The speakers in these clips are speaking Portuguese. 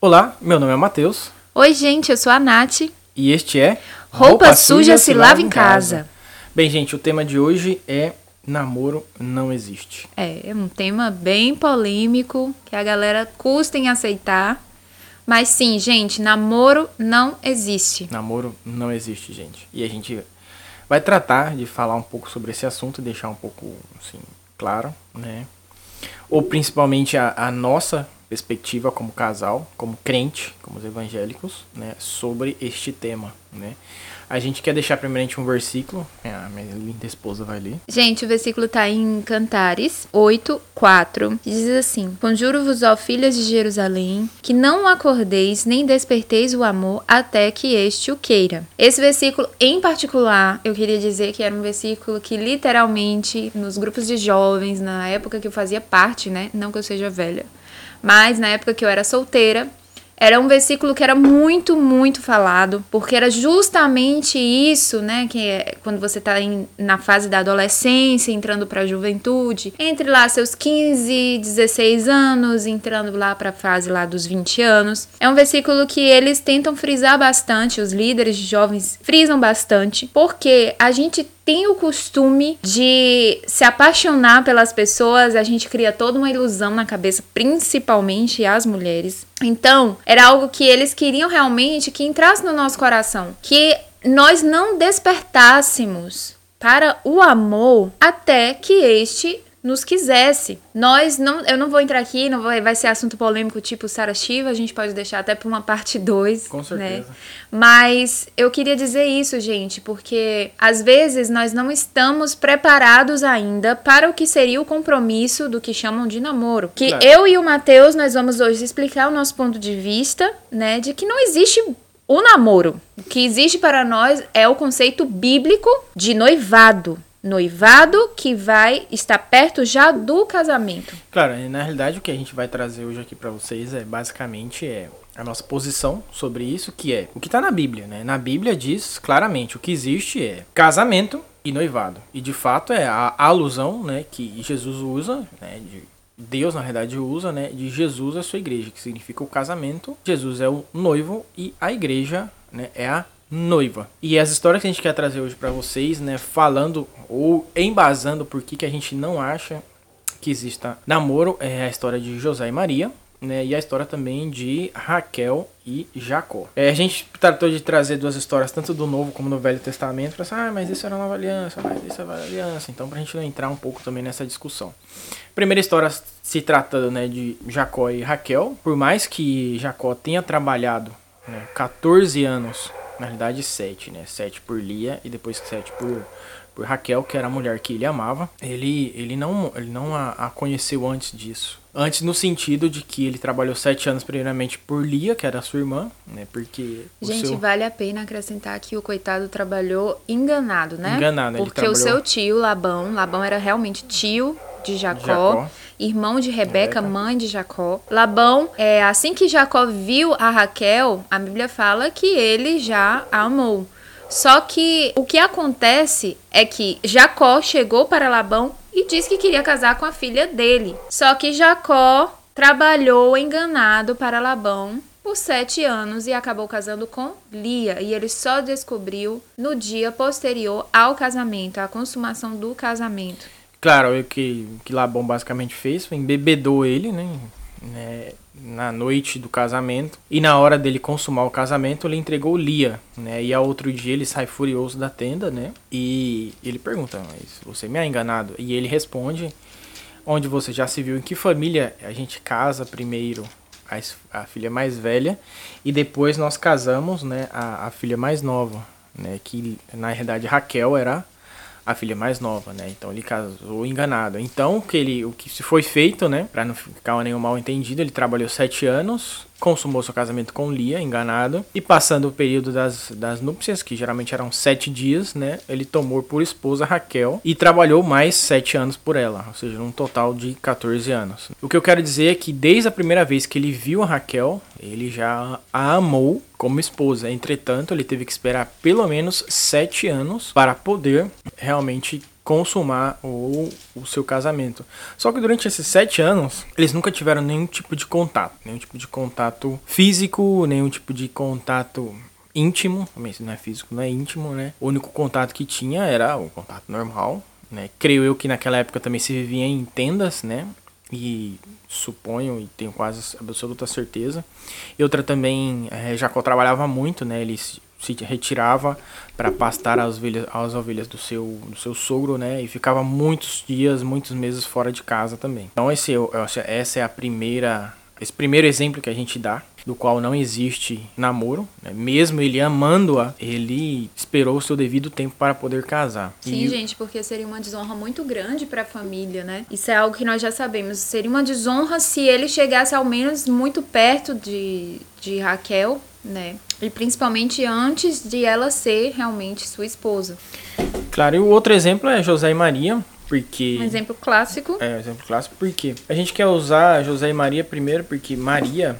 Olá, meu nome é Matheus Oi, gente, eu sou a Nath. e este é Roupa, suja se lava em casa. Bem, gente, o tema de hoje é namoro não existe. É, é um tema bem polêmico que a galera custa em aceitar. Mas sim, gente, namoro não existe. Namoro não existe, gente. E a gente vai tratar de falar um pouco sobre esse assunto, deixar um pouco assim claro, né? Ou principalmente a, a nossa perspectiva como casal, como crente, como os evangélicos, né, sobre este tema, né? A gente quer deixar primeiramente um versículo, é, a minha linda esposa vai ler. Gente, o versículo tá em Cantares 8, 4, que diz assim: Conjuro-vos, ó filhas de Jerusalém, que não acordeis nem desperteis o amor até que este o queira. Esse versículo, em particular, eu queria dizer que era um versículo que literalmente, nos grupos de jovens, na época que eu fazia parte, né? Não que eu seja velha, mas na época que eu era solteira, era um versículo que era muito, muito falado, porque era justamente isso, né? Que é quando você tá em, na fase da adolescência, entrando pra juventude, entre lá seus 15, 16 anos, entrando lá pra fase lá dos 20 anos. É um versículo que eles tentam frisar bastante, os líderes de jovens frisam bastante, porque a gente tem o costume de se apaixonar pelas pessoas, a gente cria toda uma ilusão na cabeça, principalmente as mulheres. Então, era algo que eles queriam realmente que entrasse no nosso coração, que nós não despertássemos para o amor até que este nos quisesse. Nós não, eu não vou entrar aqui, não vai, vai ser assunto polêmico tipo Sara Shiva, a gente pode deixar até para uma parte 2, Com certeza. né? Mas eu queria dizer isso, gente, porque às vezes nós não estamos preparados ainda para o que seria o compromisso do que chamam de namoro. Que Claro. eu e o Matheus nós vamos hoje explicar o nosso ponto de vista, né, de que não existe o namoro. O que existe para nós é o conceito bíblico de noivado. Noivado que vai estar perto já do casamento. Claro, na realidade o que a gente vai trazer hoje aqui pra vocês é basicamente é a nossa posição sobre isso, que é o que tá na Bíblia, né? Na Bíblia diz claramente o que existe é casamento e noivado. E de fato é a alusão, né, que Jesus usa, né, de Deus na realidade usa, né, de Jesus a sua igreja, que significa o casamento. Jesus é o noivo e a igreja, né, é a noiva. E as histórias que a gente quer trazer hoje pra vocês, né, falando ou embasando por que que a gente não acha que exista namoro é a história de José e Maria, né? E a história também de Raquel e Jacó. É, a gente tratou de trazer duas histórias, tanto do Novo como do Velho Testamento, para ah, mas isso era a nova aliança, mas isso é a velha aliança. Então, pra gente não entrar um pouco também nessa discussão. Primeira história se tratando né, de Jacó e Raquel. Por mais que Jacó tenha trabalhado né, 14 anos, na realidade 7, né? 7 por Lia e depois 7 por, por Raquel, que era a mulher que ele amava. Ele, ele não, ele não a, a conheceu antes disso. Antes no sentido de que ele trabalhou 7 anos primeiramente por Lia, que era a sua irmã, né? Porque o Gente, seu... vale a pena acrescentar que o coitado trabalhou enganado, né? Enganado, ele Porque o trabalhou- seu tio, Labão, Labão era realmente tio de Jacó, Jacó. irmão de Rebeca, Rebeca. mãe de Jacó. Labão, é, assim que Jacó viu a Raquel, a Bíblia fala que ele já a amou. Só que o que acontece é que Jacó chegou para Labão e disse que queria casar com a filha dele. Só que Jacó trabalhou enganado para Labão por sete anos e acabou casando com Lia. E ele só descobriu no dia posterior ao casamento, à consumação do casamento. Claro, o que, que Labão basicamente fez foi embebedou ele, né? né, Na noite do casamento. E na hora dele consumar o casamento, ele entregou Lia, né? E ao outro dia ele sai furioso da tenda, né? E ele pergunta, mas você me ha enganado? E ele responde, onde você já se viu em que família a gente casa primeiro a, a filha mais velha e depois nós casamos, né? A, a filha mais nova, né? Que na realidade Raquel era a filha mais nova, né? Então ele casou enganado. Então o que ele, o que se foi feito, né? Para não ficar nenhum mal entendido, ele trabalhou sete anos, consumou seu casamento com Lia, enganado, e passando o período das, das núpcias, que geralmente eram sete dias, né? Ele tomou por esposa Raquel e trabalhou mais sete anos por ela, ou seja, um total de 14 anos. O que eu quero dizer é que desde a primeira vez que ele viu a Raquel, ele já a amou como esposa. Entretanto, ele teve que esperar pelo menos sete anos para poder realmente consumar o, o seu casamento. Só que durante esses sete anos, eles nunca tiveram nenhum tipo de contato, nenhum tipo de contato físico, nenhum tipo de contato íntimo, também se não é físico, não é íntimo, né? O único contato que tinha era o contato normal, né? Creio eu que naquela época também se vivia em tendas, né? E suponho e tenho quase absoluta certeza. E outra também, é, Jacó trabalhava muito, né? Ele se retirava para pastar as ovelhas, as ovelhas do seu, do seu sogro, né? E ficava muitos dias, muitos meses fora de casa também. Então esse, essa é a primeira, esse primeiro exemplo que a gente dá do qual não existe namoro, né? mesmo ele amando-a, ele esperou o seu devido tempo para poder casar. Sim, e... gente, porque seria uma desonra muito grande para a família, né? Isso é algo que nós já sabemos. Seria uma desonra se ele chegasse ao menos muito perto de, de Raquel, né? E principalmente antes de ela ser realmente sua esposa. Claro, e o outro exemplo é José e Maria, porque... Um exemplo clássico. É, um exemplo clássico, porque a gente quer usar José e Maria primeiro, porque Maria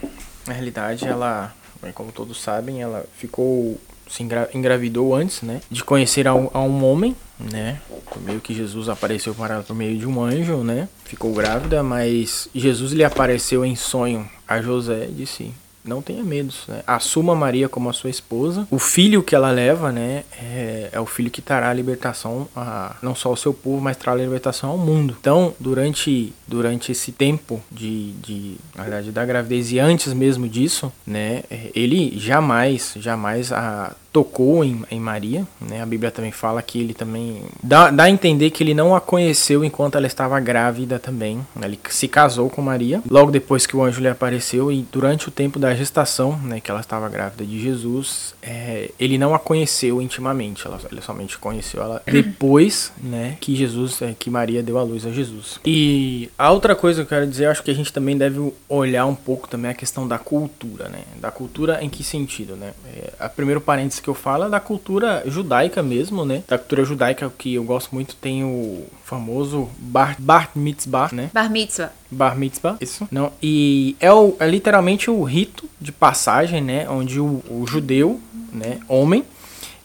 na realidade, ela, como todos sabem, ela ficou se engravidou antes, né, de conhecer a um, a um homem, né, meio que Jesus apareceu para ela por meio de um anjo, né, ficou grávida, mas Jesus lhe apareceu em sonho a José e disse: não tenha medo, né? Assuma Maria como a sua esposa. O filho que ela leva, né, é, é o filho que trará a libertação a não só ao seu povo, mas trará a libertação ao mundo. Então, durante, durante esse tempo de, de, na verdade, da gravidez e antes mesmo disso, né, ele jamais, jamais a tocou em, em Maria, né? A Bíblia também fala que ele também dá, dá a entender que ele não a conheceu enquanto ela estava grávida também. Né? Ele se casou com Maria logo depois que o anjo lhe apareceu e durante o tempo da gestação, né, que ela estava grávida de Jesus, é, ele não a conheceu intimamente. Ela, ele somente conheceu ela depois, né, que Jesus, é, que Maria deu a luz a Jesus. E a outra coisa que eu quero dizer, eu acho que a gente também deve olhar um pouco também a questão da cultura, né? Da cultura em que sentido, né? É, a primeiro parênteses que que eu falo é da cultura judaica mesmo, né? Da cultura judaica que eu gosto muito tem o famoso bar, bar mitzvah, né? Bar mitzvah. Bar mitzvah, isso. Não, e é, o, é literalmente o rito de passagem, né? Onde o, o judeu, né, homem,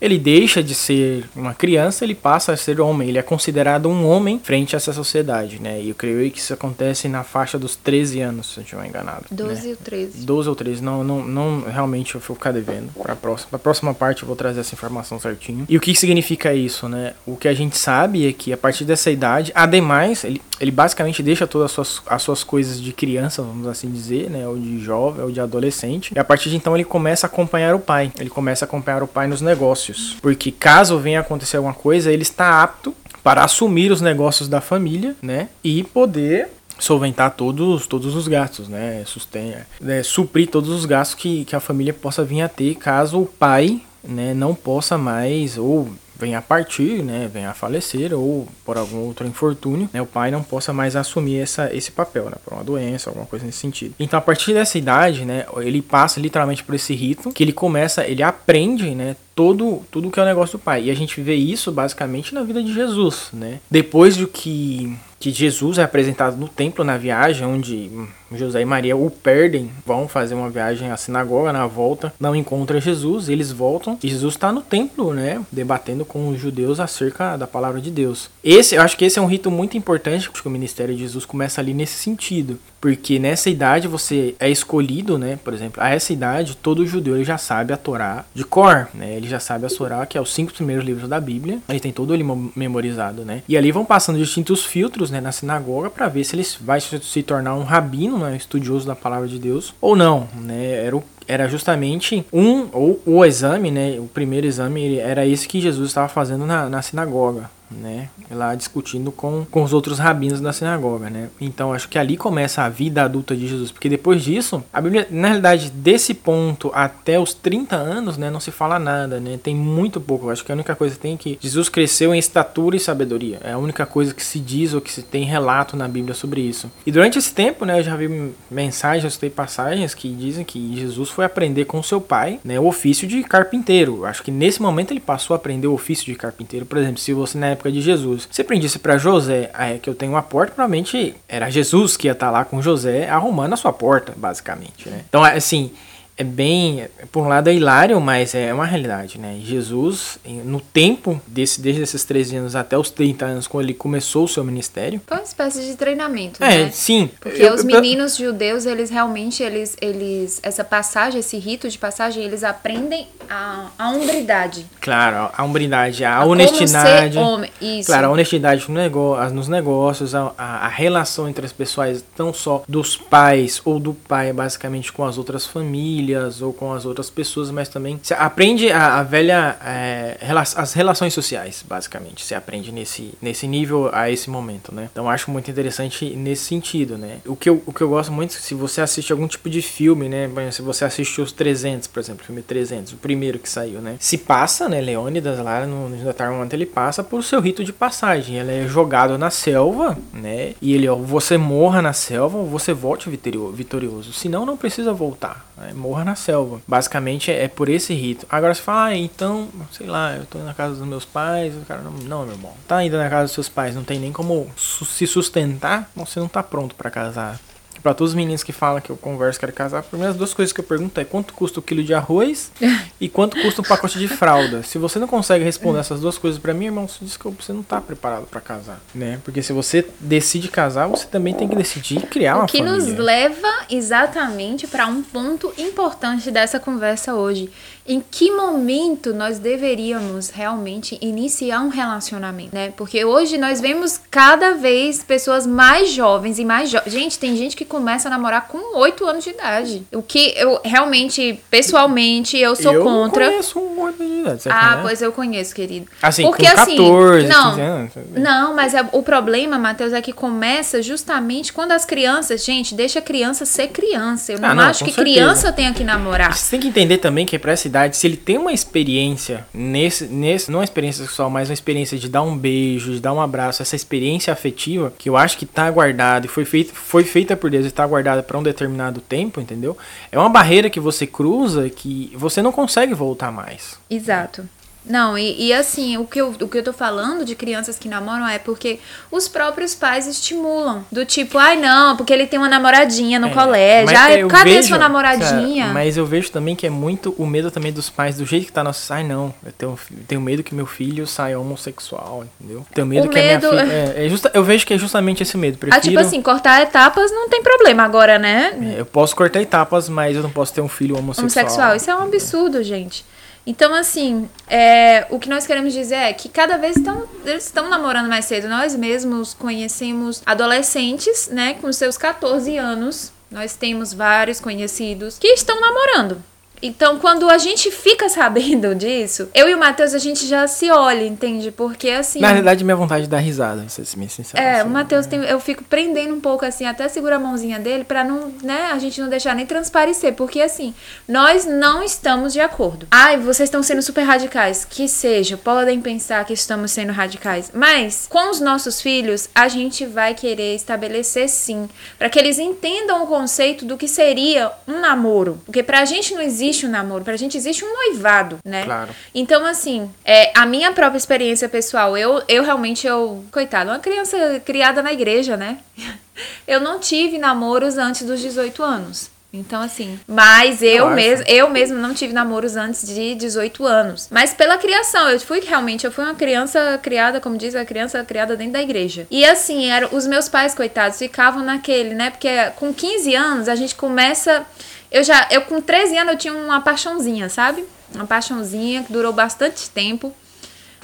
ele deixa de ser uma criança, ele passa a ser homem, ele é considerado um homem frente a essa sociedade, né? E eu creio que isso acontece na faixa dos 13 anos, se eu não estiver enganado. 12 né? ou 13. 12 ou 13, não, não, não realmente eu vou ficar devendo. Para a próxima, pra próxima parte eu vou trazer essa informação certinho. E o que significa isso, né? O que a gente sabe é que a partir dessa idade, ademais, ele, ele basicamente deixa todas as suas, as suas coisas de criança, vamos assim dizer, né? Ou de jovem, ou de adolescente. E a partir de então ele começa a acompanhar o pai. Ele começa a acompanhar o pai nos negócios negócios. Porque caso venha acontecer alguma coisa, ele está apto para assumir os negócios da família, né? E poder solventar todos, todos os gastos, né? Sustenha, né? suprir todos os gastos que, que a família possa vir a ter caso o pai né, não possa mais ou venha a partir, né, venha a falecer ou por algum outro infortúnio, né, o pai não possa mais assumir essa, esse papel, né, por uma doença, alguma coisa nesse sentido. Então, a partir dessa idade, né, ele passa literalmente por esse rito que ele começa, ele aprende, né, todo tudo que é o negócio do pai. E a gente vê isso basicamente na vida de Jesus, né? Depois do que que Jesus é apresentado no templo na viagem, onde José e Maria o perdem, vão fazer uma viagem à sinagoga, na volta, não encontra Jesus, eles voltam e Jesus está no templo, né, debatendo com os judeus acerca da palavra de Deus. Esse, eu acho que esse é um rito muito importante, porque o ministério de Jesus começa ali nesse sentido, porque nessa idade você é escolhido, né, por exemplo, a essa idade todo judeu ele já sabe a Torá de cor, né, ele já sabe a Torá, que é os cinco primeiros livros da Bíblia, ele tem todo ele memorizado, né, e ali vão passando distintos filtros, né, na sinagoga para ver se ele vai se tornar um rabino, né, estudioso da palavra de Deus ou não, né? Era o era justamente um ou o exame, né? O primeiro exame era esse que Jesus estava fazendo na, na sinagoga, né? Lá discutindo com, com os outros rabinos da sinagoga, né? Então acho que ali começa a vida adulta de Jesus, porque depois disso, a Bíblia, na realidade, desse ponto até os 30 anos, né, não se fala nada, né? Tem muito pouco. Acho que a única coisa que tem é que Jesus cresceu em estatura e sabedoria. É a única coisa que se diz ou que se tem relato na Bíblia sobre isso. E durante esse tempo, né, eu já vi mensagens, eu citei passagens que dizem que Jesus foi aprender com seu pai, né, o ofício de carpinteiro. Acho que nesse momento ele passou a aprender o ofício de carpinteiro. Por exemplo, se você na época de Jesus, você aprendisse para José é, que eu tenho uma porta, provavelmente era Jesus que ia estar tá lá com José arrumando a sua porta, basicamente, né? Então, assim, é bem, por um lado é hilário, mas é uma realidade, né? Jesus, no tempo desse, desde esses 13 anos até os 30 anos, quando ele começou o seu ministério. Foi uma espécie de treinamento, é, né? sim. Porque eu, os meninos eu... judeus, eles realmente, eles, eles, essa passagem, esse rito de passagem, eles aprendem a, a hombridade. Claro, a hombridade, a, a honestidade. homem. Isso. Claro, a honestidade no negócio, nos negócios, a, a, a relação entre as pessoas, não só dos pais ou do pai, basicamente, com as outras famílias famílias ou com as outras pessoas, mas também você aprende a, a velha é, as relações sociais, basicamente. Você aprende nesse, nesse nível a esse momento, né? Então acho muito interessante nesse sentido, né? O que eu, o que eu gosto muito, se você assiste algum tipo de filme, né? Se você assiste os 300, por exemplo, filme 300, o primeiro que saiu, né? Se passa, né? Leônidas lá no, no ele passa por seu rito de passagem. Ele é jogado na selva, né? E ele, ó, você morra na selva ou você volte vitorioso. Senão, não precisa voltar. Né? Morra na selva. Basicamente é, é, por esse rito. Agora você fala, ah, então, sei lá, eu tô na casa dos meus pais. O cara, não, não, meu irmão. Tá ainda na casa dos seus pais, não tem nem como su se sustentar. Você não tá pronto para casar. Pra todos os meninos que falam que eu converso quero casar, as primeiras duas coisas que eu pergunto é quanto custa o quilo de arroz e quanto custa um pacote de fralda. Se você não consegue responder essas duas coisas para mim, irmão, você diz que você não tá preparado para casar, né? Porque se você decide casar, você também tem que decidir criar uma família. O que nos leva exatamente para um ponto importante dessa conversa hoje. Em que momento nós deveríamos realmente iniciar um relacionamento, né? Porque hoje nós vemos cada vez pessoas mais jovens e mais jovens. Gente, tem gente que começa a namorar com 8 anos de idade. O que eu realmente, pessoalmente, eu sou eu contra. Eu conheço um 8 de idade. ah, conhece? pois eu conheço, querido. Assim, Porque, com 14, assim, não, 15 anos. Não, mas é, o problema, Matheus, é que começa justamente quando as crianças, gente, deixa a criança ser criança. Eu não, ah, não acho que certeza. criança tenha que namorar. Você tem que entender também que para essa se ele tem uma experiência nesse, nesse, não uma experiência sexual, mas uma experiência de dar um beijo, de dar um abraço, essa experiência afetiva, que eu acho que tá guardada e foi feita, foi feita por Deus e tá guardada para um determinado tempo, entendeu? É uma barreira que você cruza que você não consegue voltar mais. Exato. Não, e, e, assim, o que, eu, o que eu tô falando de crianças que namoram é porque os próprios pais estimulam. Do tipo, ai não, porque ele tem uma namoradinha no é, colégio. Ai, cadê vejo, sua namoradinha? mas eu vejo também que é muito o medo também dos pais, do jeito que tá nosso. Ai não, eu tenho, tenho medo que meu filho saia homossexual, entendeu? Tenho medo o que medo... a minha filha. É, é justa, eu vejo que é justamente esse medo. Prefiro, ah, tipo assim, cortar etapas não tem problema agora, né? É, eu posso cortar etapas, mas eu não posso ter um filho homossexual. Homossexual, isso é um absurdo, gente. Então, assim, é, o que nós queremos dizer é que cada vez estão, eles estão namorando mais cedo. Nós mesmos conhecemos adolescentes, né, com seus 14 anos. Nós temos vários conhecidos que estão namorando. Então, quando a gente fica sabendo disso, eu e o Matheus, a gente já se olha, entende? Porque assim. Na realidade, minha vontade é dar risada, se ser sincero. É, assim, o Matheus tem. Eu fico prendendo um pouco assim, até segura a mãozinha dele, pra não, né, a gente não deixar nem transparecer. Porque assim, nós não estamos de acordo. Ai, vocês estão sendo super radicais. Que seja, podem pensar que estamos sendo radicais. Mas, com os nossos filhos, a gente vai querer estabelecer sim. para que eles entendam o conceito do que seria um namoro. Porque pra gente não existe existe um namoro, pra gente existe um noivado, né? Claro. Então, assim, é, a minha própria experiência pessoal, eu, eu realmente, eu, coitada, uma criança criada na igreja, né? Eu não tive namoros antes dos 18 anos. Então, assim, mas eu mesmo, eu mesmo não tive namoros antes de 18 anos. Mas pela criação, eu fui realmente, eu fui uma criança criada, como diz a criança criada dentro da igreja. E assim, era, os meus pais, coitados, ficavam naquele, né? Porque com 15 anos a gente começa eu já, eu com 13 anos eu tinha uma paixãozinha, sabe? Uma paixãozinha que durou bastante tempo.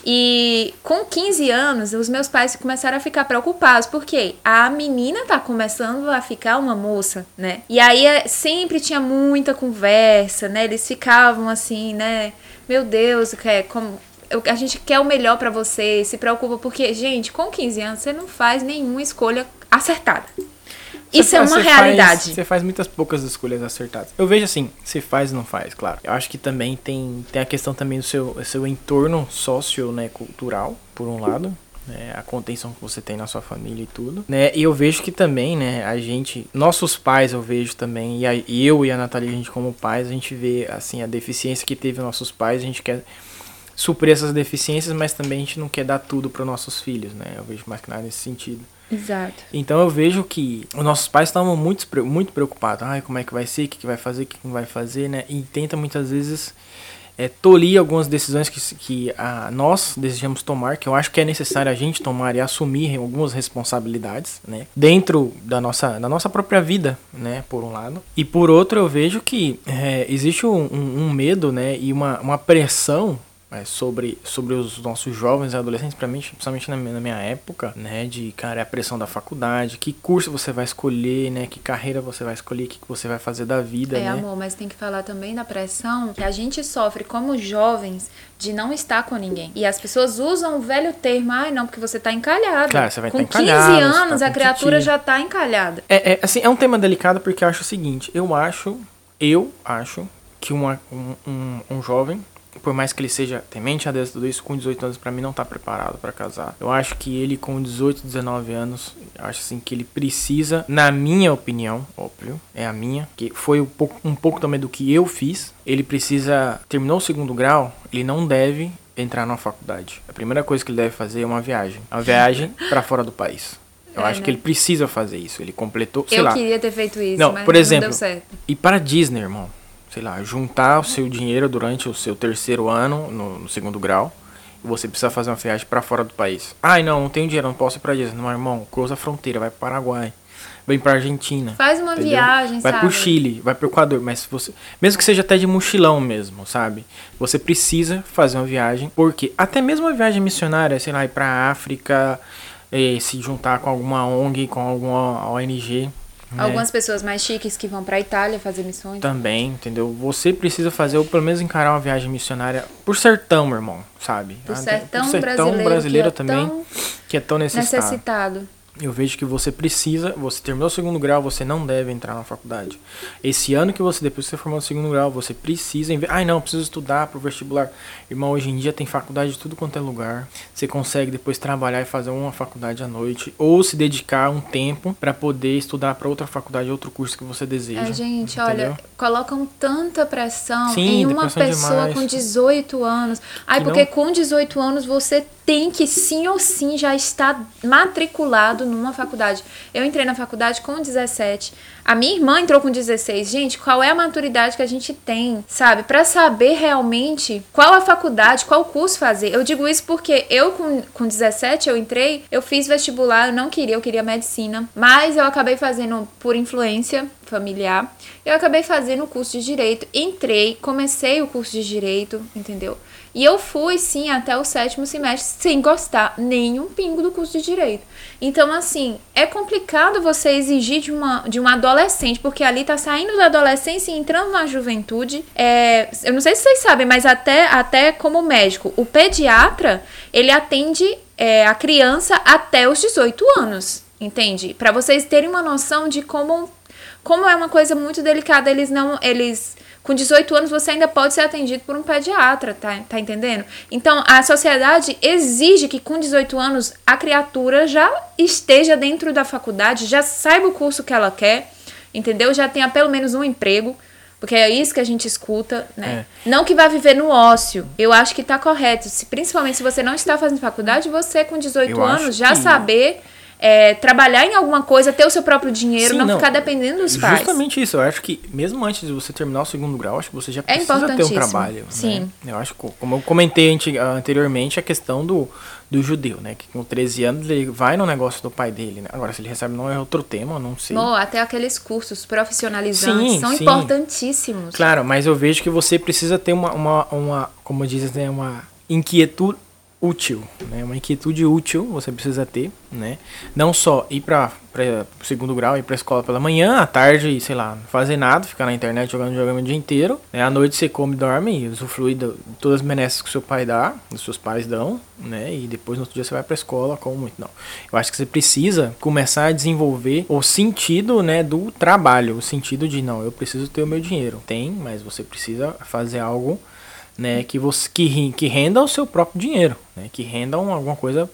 E com 15 anos, os meus pais começaram a ficar preocupados, porque a menina tá começando a ficar uma moça, né? E aí é, sempre tinha muita conversa, né? Eles ficavam assim, né? Meu Deus, é como a gente quer o melhor para você, se preocupa porque, gente, com 15 anos você não faz nenhuma escolha acertada. Isso é uma você realidade. Faz, você faz muitas poucas escolhas acertadas. Eu vejo assim, se faz ou não faz, claro. Eu acho que também tem, tem a questão também do seu, seu entorno sócio, né, cultural, por um lado. Né, a contenção que você tem na sua família e tudo, né? E eu vejo que também, né, a gente, nossos pais eu vejo também, e, a, eu e a Natália, a gente como pais, a gente vê, assim, a deficiência que teve nossos pais, a gente quer suprir essas deficiências, mas também a gente não quer dar tudo para nossos filhos, né? Eu vejo mais que nada nesse sentido. Exato. Então eu vejo que os nossos pais estavam muito, muito preocupados. Ai, como é que vai ser? O que, que vai fazer? O que, não vai fazer, né? E tenta muitas vezes é, tolir algumas decisões que, que a, nós desejamos tomar, que eu acho que é necessário a gente tomar e assumir algumas responsabilidades, né? Dentro da nossa, da nossa própria vida, né? Por um lado. E por outro, eu vejo que é, existe um, um medo, né? E uma, uma pressão é, sobre, sobre os nossos jovens e adolescentes, pra mim, principalmente na minha, na minha época, né, de, cara, é a pressão da faculdade, que curso você vai escolher, né, que carreira você vai escolher, o que, que você vai fazer da vida, é, né. amor, mas tem que falar também da pressão que a gente sofre como jovens de não estar com ninguém. E as pessoas usam o velho termo, ai, não, porque você tá encalhado. Claro, você vai com tá 15 encalhado, anos, tá a com criatura titi. já tá encalhada. É, é, assim, é um tema delicado porque eu acho o seguinte, eu acho, eu acho que uma, um, um, um jovem, por mais que ele seja temente a Deus tudo isso, com 18 anos pra mim não tá preparado pra casar. Eu acho que ele com 18, 19 anos, acho assim que ele precisa, na minha opinião, óbvio, é a minha, que foi um pouco, um pouco também do que eu fiz, ele precisa, terminou o segundo grau, ele não deve entrar na faculdade. A primeira coisa que ele deve fazer é uma viagem. Uma viagem pra fora do país. Eu É, acho né? que ele precisa fazer isso. Ele completou, sei eu lá, queria ter feito isso, Não, mas por exemplo, não deu certo. ir para Disney, irmão. Sei lá, juntar o seu dinheiro durante o seu terceiro ano, no, no segundo grau, e você precisa fazer uma viagem para fora do país. Ai, não, não tenho dinheiro, não posso ir pra Disney. Não, irmão, cruza a fronteira, vai pro Paraguai, vem pra Argentina. Faz uma entendeu? viagem, Vai sabe? pro Chile, vai pro Equador, mas se você, mesmo que seja até de mochilão mesmo, sabe? Você precisa fazer uma viagem, porque até mesmo uma viagem missionária, sei lá, ir pra África, eh, se juntar com alguma ONG, com alguma ONG, né? Algumas pessoas mais chiques que vão pra Itália fazer missões. Também, entendeu? Você precisa fazer, ou pelo menos encarar uma viagem missionária por sertão, meu irmão, sabe? Pro Ah, sertão, por brasileiro, brasileiro que é também, tão que é tão necessário. necessitado. Eu vejo que você precisa, você terminou o segundo grau, você não deve entrar na faculdade. Esse ano que você, depois que você formou o segundo grau, você precisa. Ai, não, preciso estudar pro vestibular. Irmão, hoje em dia tem faculdade de tudo quanto é lugar. Você consegue depois trabalhar e fazer uma faculdade à noite, ou se dedicar um tempo pra poder estudar pra outra faculdade, outro curso que você deseja. É, gente, entendeu? olha, colocam tanta pressão Sim, em uma pessoa demais. com 18 anos. Ai, Que porque não- com 18 anos você tem que sim ou sim já estar matriculado numa faculdade. Eu entrei na faculdade com 17. A minha irmã entrou com 16. Gente, qual é a maturidade que a gente tem, sabe? Pra saber realmente qual a faculdade, qual curso fazer. Eu digo isso porque eu com, com 17 eu entrei, eu fiz vestibular, eu não queria, eu queria medicina, mas eu acabei fazendo por influência familiar. Eu acabei fazendo o curso de direito, entrei, comecei o curso de direito, entendeu? E eu fui, sim, até o sétimo semestre sem gostar nem um pingo do curso de direito. Então, assim, é complicado você exigir de uma, de uma adolescente, porque ali tá saindo da adolescência e entrando na juventude. É, eu não sei se vocês sabem, mas até, até como médico, o pediatra, ele atende é, a criança até os 18 anos, entende? Para vocês terem uma noção de como como é uma coisa muito delicada, eles não. Eles. Com 18 anos você ainda pode ser atendido por um pediatra, tá, tá entendendo? Então a sociedade exige que com 18 anos a criatura já esteja dentro da faculdade, já saiba o curso que ela quer, entendeu? Já tenha pelo menos um emprego. Porque é isso que a gente escuta, né? Não que vá viver no ócio. Eu acho que tá correto. Se, principalmente se você não está fazendo faculdade, você com 18 Eu anos já que- saber é, trabalhar em alguma coisa, ter o seu próprio dinheiro, Sim, não, não. ficar dependendo dos pais. Justamente isso, eu acho que mesmo antes de você terminar o segundo grau, acho que você já É precisa ter um trabalho. sim. Né? Eu acho que, como eu comentei anteriormente, a questão do, do judeu, né? Que com 13 anos ele vai no negócio do pai dele, né? Agora, se ele recebe não é outro tema, eu não sei. Mo, até aqueles cursos profissionalizantes Sim, são sim. importantíssimos. Claro, mas eu vejo que você precisa ter uma, uma, uma como dizem, né, uma inquietude útil, né? Uma inquietude útil você precisa ter, né? Não só ir para o segundo grau, ir para escola pela manhã, à tarde, sei lá, não fazer nada, ficar na internet jogando jogando o dia inteiro, né? À noite você come, dorme e usufrui de todas as benesses que seu pai dá, os seus pais dão, né? E depois no outro dia você vai para escola, como muito não. Eu acho que você precisa começar a desenvolver o sentido, né, do trabalho, o sentido de não, eu preciso ter o meu dinheiro. Tem, mas você precisa fazer algo né, que você que, que renda o seu próprio dinheiro, né, que renda um- alguma coisa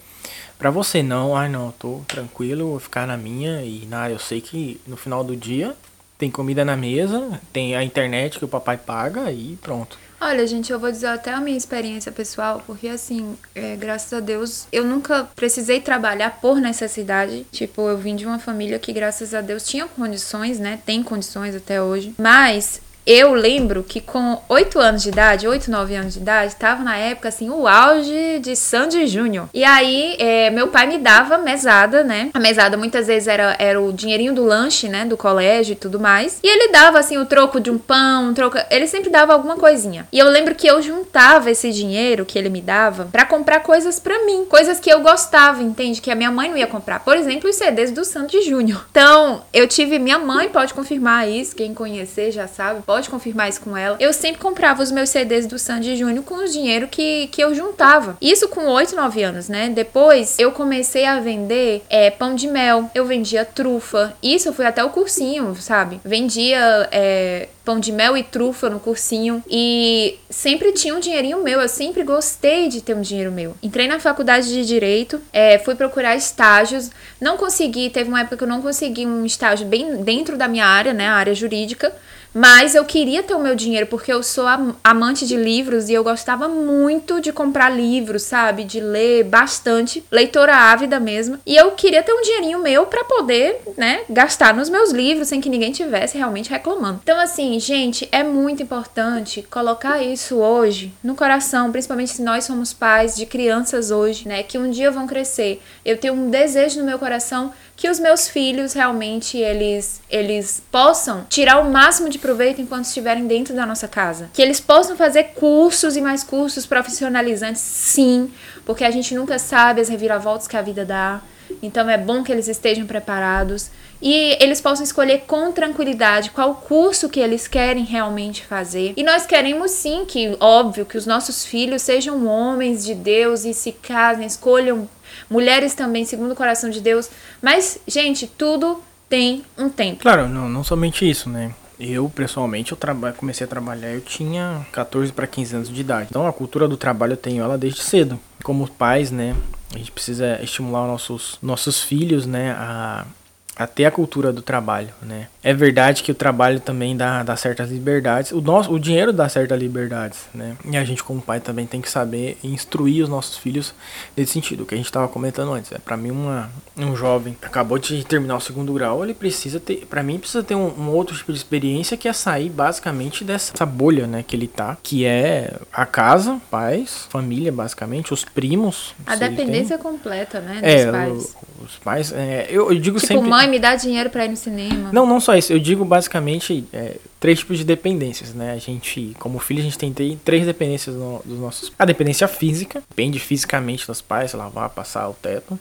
pra você, não, ai não, tô tranquilo, vou ficar na minha e na eu sei que no final do dia tem comida na mesa, tem a internet que o papai paga e pronto. Olha, gente, eu vou dizer até a minha experiência pessoal, porque assim, é, graças a Deus, eu nunca precisei trabalhar por necessidade. Tipo, eu vim de uma família que, graças a Deus, tinha condições, né? Tem condições até hoje. Mas eu lembro que com 8 anos de idade, 8, 9 anos de idade, estava na época assim, o auge de Sandy Júnior. E aí, é, meu pai me dava mesada, né? A mesada muitas vezes era, era o dinheirinho do lanche, né? Do colégio e tudo mais. E ele dava assim o troco de um pão, um troco. Ele sempre dava alguma coisinha. E eu lembro que eu juntava esse dinheiro que ele me dava para comprar coisas para mim, coisas que eu gostava, entende? Que a minha mãe não ia comprar. Por exemplo, os CDs do Sandy Júnior. Então, eu tive. Minha mãe pode confirmar isso, quem conhecer já sabe. Pode pode confirmar isso com ela. Eu sempre comprava os meus CDs do Sandy Júnior com o dinheiro que, que eu juntava. Isso com 8, 9 anos, né? Depois eu comecei a vender é, pão de mel, eu vendia trufa. Isso eu fui até o cursinho, sabe? Vendia é, pão de mel e trufa no cursinho e sempre tinha um dinheirinho meu. Eu sempre gostei de ter um dinheiro meu. Entrei na faculdade de direito, é, fui procurar estágios, não consegui. Teve uma época que eu não consegui um estágio bem dentro da minha área, né, a área jurídica. Mas eu queria ter o meu dinheiro porque eu sou amante de livros e eu gostava muito de comprar livros, sabe? De ler bastante, leitora ávida mesmo. E eu queria ter um dinheirinho meu para poder, né, gastar nos meus livros sem que ninguém tivesse realmente reclamando. Então assim, gente, é muito importante colocar isso hoje no coração, principalmente se nós somos pais de crianças hoje, né, que um dia vão crescer. Eu tenho um desejo no meu coração que os meus filhos realmente eles eles possam tirar o máximo de proveito enquanto estiverem dentro da nossa casa. Que eles possam fazer cursos e mais cursos profissionalizantes, sim, porque a gente nunca sabe as reviravoltas que a vida dá. Então é bom que eles estejam preparados e eles possam escolher com tranquilidade qual curso que eles querem realmente fazer. E nós queremos sim que, óbvio, que os nossos filhos sejam homens de Deus e se casem, escolham mulheres também segundo o coração de Deus. Mas, gente, tudo tem um tempo. Claro, não, não somente isso, né? Eu, pessoalmente, eu comecei a trabalhar, eu tinha 14 para 15 anos de idade. Então, a cultura do trabalho eu tenho ela desde cedo. Como pais, né, a gente precisa estimular nossos, nossos filhos, né, a até a cultura do trabalho, né? É verdade que o trabalho também dá, dá certas liberdades. O nosso, o dinheiro dá certas liberdades, né? E a gente como pai também tem que saber instruir os nossos filhos nesse sentido. O que a gente estava comentando antes, é para mim uma um jovem acabou de terminar o segundo grau, ele precisa ter, para mim precisa ter um, um, outro tipo de experiência que é sair basicamente dessa bolha, né, que ele tá, que é a casa, pais, família basicamente, os primos. A dependência completa, né, dos é, pais. O, os pais, é, eu, eu digo tipo, sempre mãe, me dá dinheiro para ir no cinema. Não, não só isso. Eu digo basicamente é, três tipos de dependências, né? A gente, como filho, a gente tem três dependências no, dos nossos. A dependência física, depende fisicamente dos pais, lavar, passar o teto.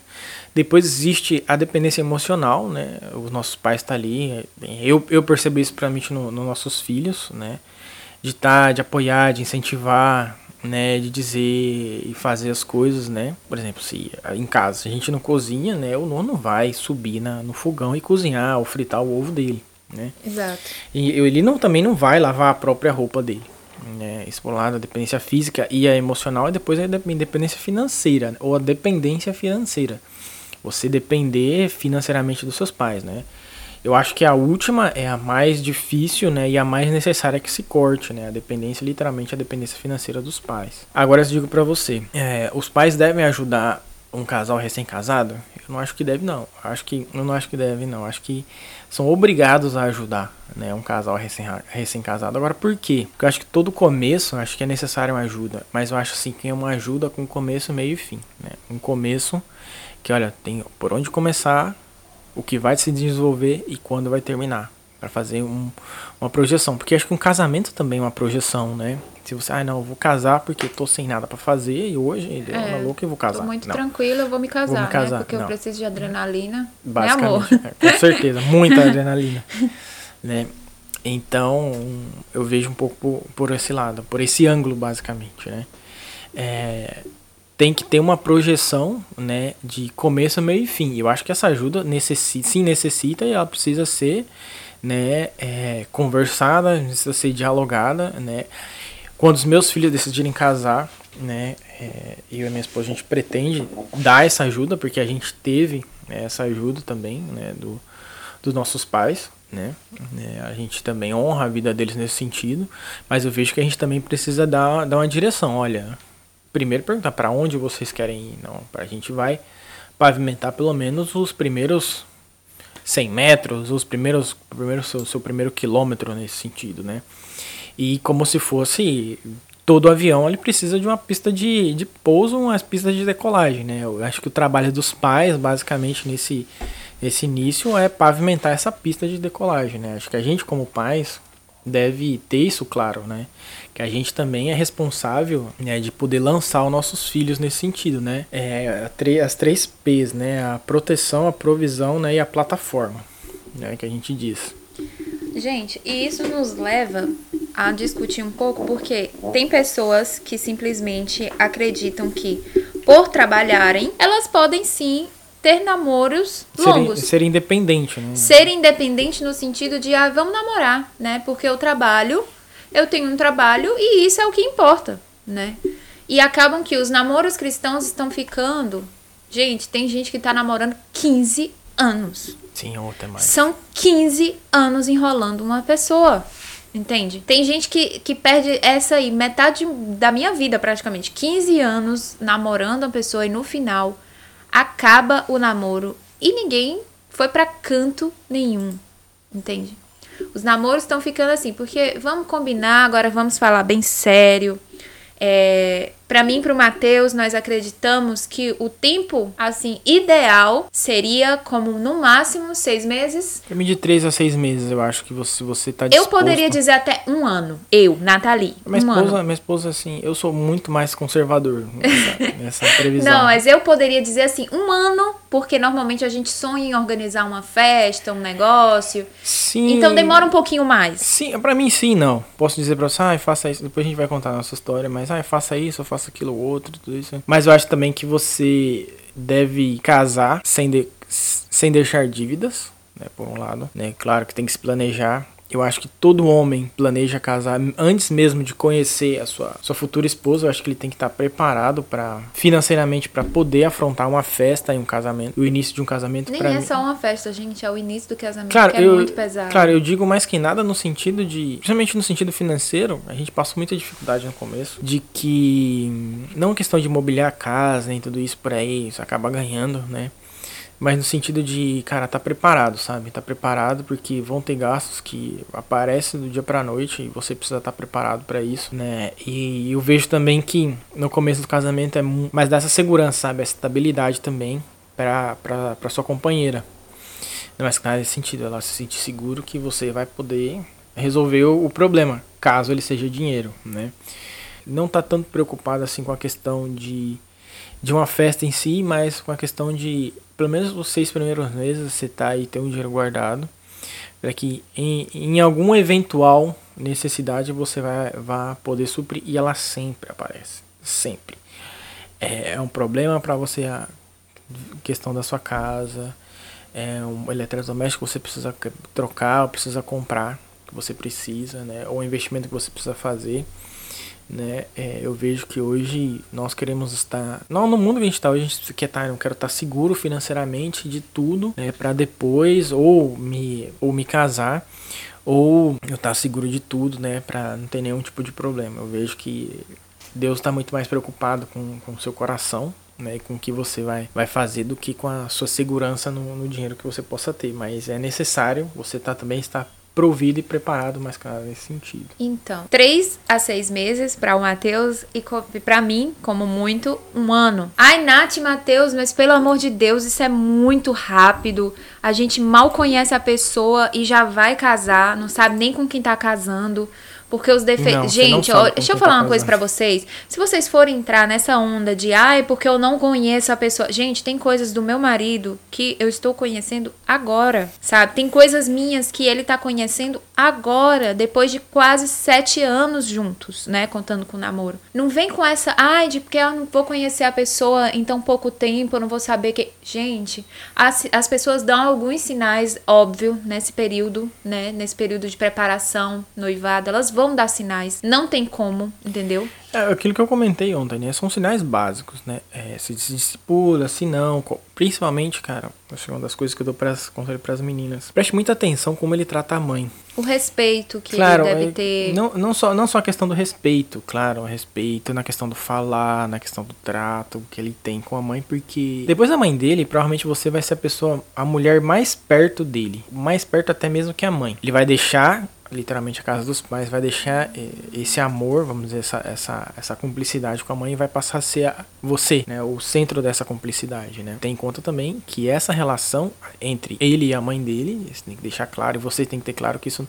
Depois existe a dependência emocional, né? Os nossos pais estão tá ali. Eu, eu percebo isso principalmente nos no nossos filhos, né? De estar, tá, de apoiar, de incentivar, né, de dizer e fazer as coisas, né? Por exemplo, se em casa a gente não cozinha, né, o nono vai subir na, no fogão e cozinhar ou fritar o ovo dele, né? Exato. E ele não também não vai lavar a própria roupa dele. Né? Isso por lado a dependência física e a emocional e depois a independência financeira ou a dependência financeira. Você depender financeiramente dos seus pais, né? Eu acho que a última é a mais difícil, né, e a mais necessária que se corte, né, a dependência, literalmente a dependência financeira dos pais. Agora eu digo para você, é, os pais devem ajudar um casal recém-casado? Eu não acho que deve não. Eu acho que eu não acho que deve não. Eu acho que são obrigados a ajudar, né, um casal recém-casado. Agora por quê? Porque eu acho que todo começo, acho que é necessário uma ajuda, mas eu acho assim que é uma ajuda com começo, meio e fim, né? Um começo que olha, tem por onde começar, o que vai se desenvolver e quando vai terminar. Para fazer um, uma projeção. Porque acho que um casamento também é uma projeção, né? Se você, ah, não, eu vou casar porque tô sem nada para fazer e hoje é, é louco e vou casar. Tô muito não. tranquilo, eu vou me casar, vou me casar. Né? Porque não. eu preciso de adrenalina. Né, Basicamente, né, é, com certeza, muita adrenalina. né? Então, eu vejo um pouco por, por, esse lado, por esse ângulo, basicamente, né? É, tem que ter uma projeção, né, de começo, meio e fim. Eu acho que essa ajuda necessita, sim necessita e ela precisa ser, né, é, conversada, precisa ser dialogada, né. Quando os meus filhos decidirem casar, né, é, eu e minha esposa a gente pretende dar essa ajuda porque a gente teve né, essa ajuda também, né, do, dos nossos pais, né? É, a gente também honra a vida deles nesse sentido, mas eu vejo que a gente também precisa dar, dar uma direção. Olha, primeiro perguntar para onde vocês querem ir. Não, a gente vai pavimentar pelo menos os primeiros 100 metros, os primeiros, primeiro, seu, seu primeiro quilômetro nesse sentido, né? E como se fosse todo avião ele precisa de uma pista de, de pouso, uma pista de decolagem, né? Eu acho que o trabalho dos pais, basicamente, nesse, nesse início é pavimentar essa pista de decolagem, né? Acho que a gente, como pais, deve ter isso claro, né? Que a gente também é responsável né, de poder lançar os nossos filhos nesse sentido, né? É, as três P's, né? A proteção, a provisão né, e a plataforma, né? Que a gente diz. Gente, e isso nos leva a discutir um pouco, porque tem pessoas que simplesmente acreditam que, por trabalharem, elas podem sim ter namoros longos. Ser, ser independente, né? Ser independente no sentido de, ah, vamos namorar, né? Porque eu trabalho, eu tenho um trabalho e isso é o que importa, né? E acabam que os namoros cristãos estão ficando. Gente, tem gente que tá namorando 15 anos. Sim, ou até mais. São 15 anos enrolando uma pessoa. Entende? Tem gente que, que perde essa aí, metade da minha vida praticamente. 15 anos namorando uma pessoa e no final acaba o namoro e ninguém foi para canto nenhum. Entende? Os namoros estão ficando assim, porque vamos combinar, agora vamos falar bem sério. É, para mim, para o Matheus, nós acreditamos que o tempo, assim, ideal seria como no máximo seis meses. Para mim, de três a seis meses, eu acho que você, você tá disposto... Eu poderia dizer até um ano. Eu, Nathalie. Minha um esposa, ano. minha esposa, assim, eu sou muito mais conservador nessa, nessa previsão. Não, mas eu poderia dizer assim, um ano, porque normalmente a gente sonha em organizar uma festa, um negócio. Sim. Então demora um pouquinho mais. Sim, para mim sim, não. Posso dizer pra você, ah, faça isso. Depois a gente vai contar a nossa história, mas ah, faça isso, eu faço aquilo outro, tudo isso. Mas eu acho também que você deve casar sem, de, sem deixar dívidas, né, por um lado, né? Claro que tem que se planejar. Eu acho que todo homem planeja casar antes mesmo de conhecer a sua, sua futura esposa. Eu acho que ele tem que estar preparado para financeiramente para poder afrontar uma festa e um casamento, o início de um casamento. Nem é mim. só uma festa, gente, é o início do casamento Claro, que é eu, muito pesado. claro, eu digo mais que nada no sentido de, principalmente no sentido financeiro, a gente passou muita dificuldade no começo, de que não questão de mobiliar a casa nem tudo isso por aí, isso acaba ganhando, né? Mas no sentido de, cara, tá preparado, sabe? Tá preparado porque vão ter gastos que aparecem do dia pra noite e você precisa estar preparado para isso, né? E eu vejo também que no começo do casamento é mais dessa segurança, sabe? Essa estabilidade também pra, pra sua companheira. Que nada nesse sentido, ela se sentir seguro que você vai poder resolver o problema, caso ele seja dinheiro, né? Não tá tanto preocupado assim com a questão de, de uma festa em si, mas com a questão de, pelo menos os seis primeiros meses, você tá aí, ter um dinheiro guardado, para que em, em alguma eventual necessidade você vai, vai poder suprir, e ela sempre aparece, sempre. É, é um problema para você, a questão da sua casa, é um eletrodoméstico que você precisa trocar, precisa comprar, que você precisa, né? Ou investimento que você precisa fazer, né? É, eu vejo que hoje nós queremos estar, não no mundo que a gente está hoje, a gente quer estar, eu quero estar seguro financeiramente de tudo, né? Para depois ou me ou me casar ou eu estar seguro de tudo, né? Para não ter nenhum tipo de problema. Eu vejo que Deus está muito mais preocupado com o seu coração, né, com o que você vai, vai fazer do que com a sua segurança no, no dinheiro que você possa ter. Mas é necessário você tá, também estar provido e preparado mais claro nesse sentido. Então, três a seis meses para o Matheus e pra mim, como muito, um ano. Ai, Nath, Matheus, mas pelo amor de Deus, isso é muito rápido. A gente mal conhece a pessoa e já vai casar, não sabe nem com quem tá casando. Porque os defeitos. Gente, ó, deixa eu quem falar tá uma coisa pra casando. vocês. Se vocês forem entrar nessa onda de, ai, porque eu não conheço a pessoa. Gente, tem coisas do meu marido que eu estou conhecendo agora, sabe? Tem coisas minhas que ele tá conhecendo agora, depois de quase sete anos juntos, né? Contando com o namoro. Não vem com essa, ai, de porque eu não vou conhecer a pessoa em tão pouco tempo, eu não vou saber que. Gente, as, as pessoas dão alguns sinais, óbvio, nesse período, né? Nesse período de preparação, noivado, elas vão vão dar sinais. Não tem como, entendeu? É aquilo que eu comentei ontem, né? São sinais básicos, né? É, se discipula, se não. Principalmente, cara, acho que é uma das coisas que eu dou pras, conselho pras meninas. Preste muita atenção como ele trata a mãe. O respeito que claro, ele deve é, ter. Não, não, só, não só a questão do respeito, claro, o respeito na questão do falar, na questão do trato que ele tem com a mãe, porque depois da mãe dele, provavelmente você vai ser a pessoa, a mulher mais perto dele. Mais perto até mesmo que a mãe. Ele vai deixar literalmente a casa dos pais, vai deixar esse amor, vamos dizer, essa, essa, essa cumplicidade com a mãe vai passar a ser a, você, né, o centro dessa cumplicidade, né. Tem em conta também que essa relação entre ele e a mãe dele, você tem que deixar claro, e você tem que ter claro que isso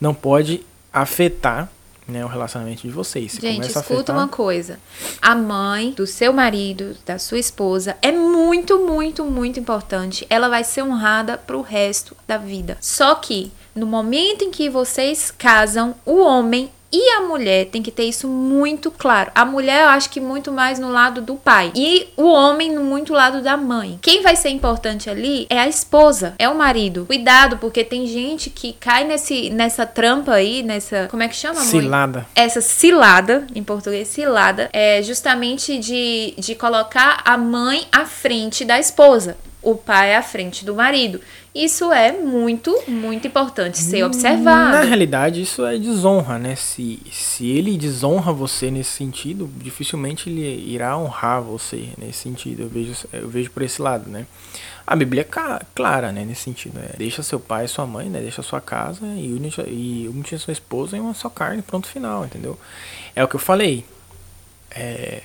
não pode afetar né, o relacionamento de vocês. Você Gente, escuta afetar... uma coisa. A mãe do seu marido, da sua esposa, é muito, muito, muito importante. Ela vai ser honrada pro resto da vida. Só que no momento em que vocês casam, o homem e a mulher tem que ter isso muito claro. A mulher, eu acho que muito mais no lado do pai. E o homem, no muito lado da mãe. Quem vai ser importante ali é a esposa, é o marido. Cuidado, porque tem gente que cai nesse, nessa trampa aí, nessa. Como é que chama, mãe? Cilada. Essa cilada, em português, cilada, é justamente de, de colocar a mãe à frente da esposa o pai à frente do marido. Isso é muito, muito importante ser observado. Na realidade, isso é desonra, né? Se, se ele desonra você nesse sentido, dificilmente ele irá honrar você nesse sentido. Eu vejo, eu vejo por esse lado, né? A Bíblia é clara, né? Nesse sentido. É, deixa seu pai e sua mãe, né? Deixa sua casa e une, e une sua esposa em uma só carne, pronto, final, entendeu? É o que eu falei. É,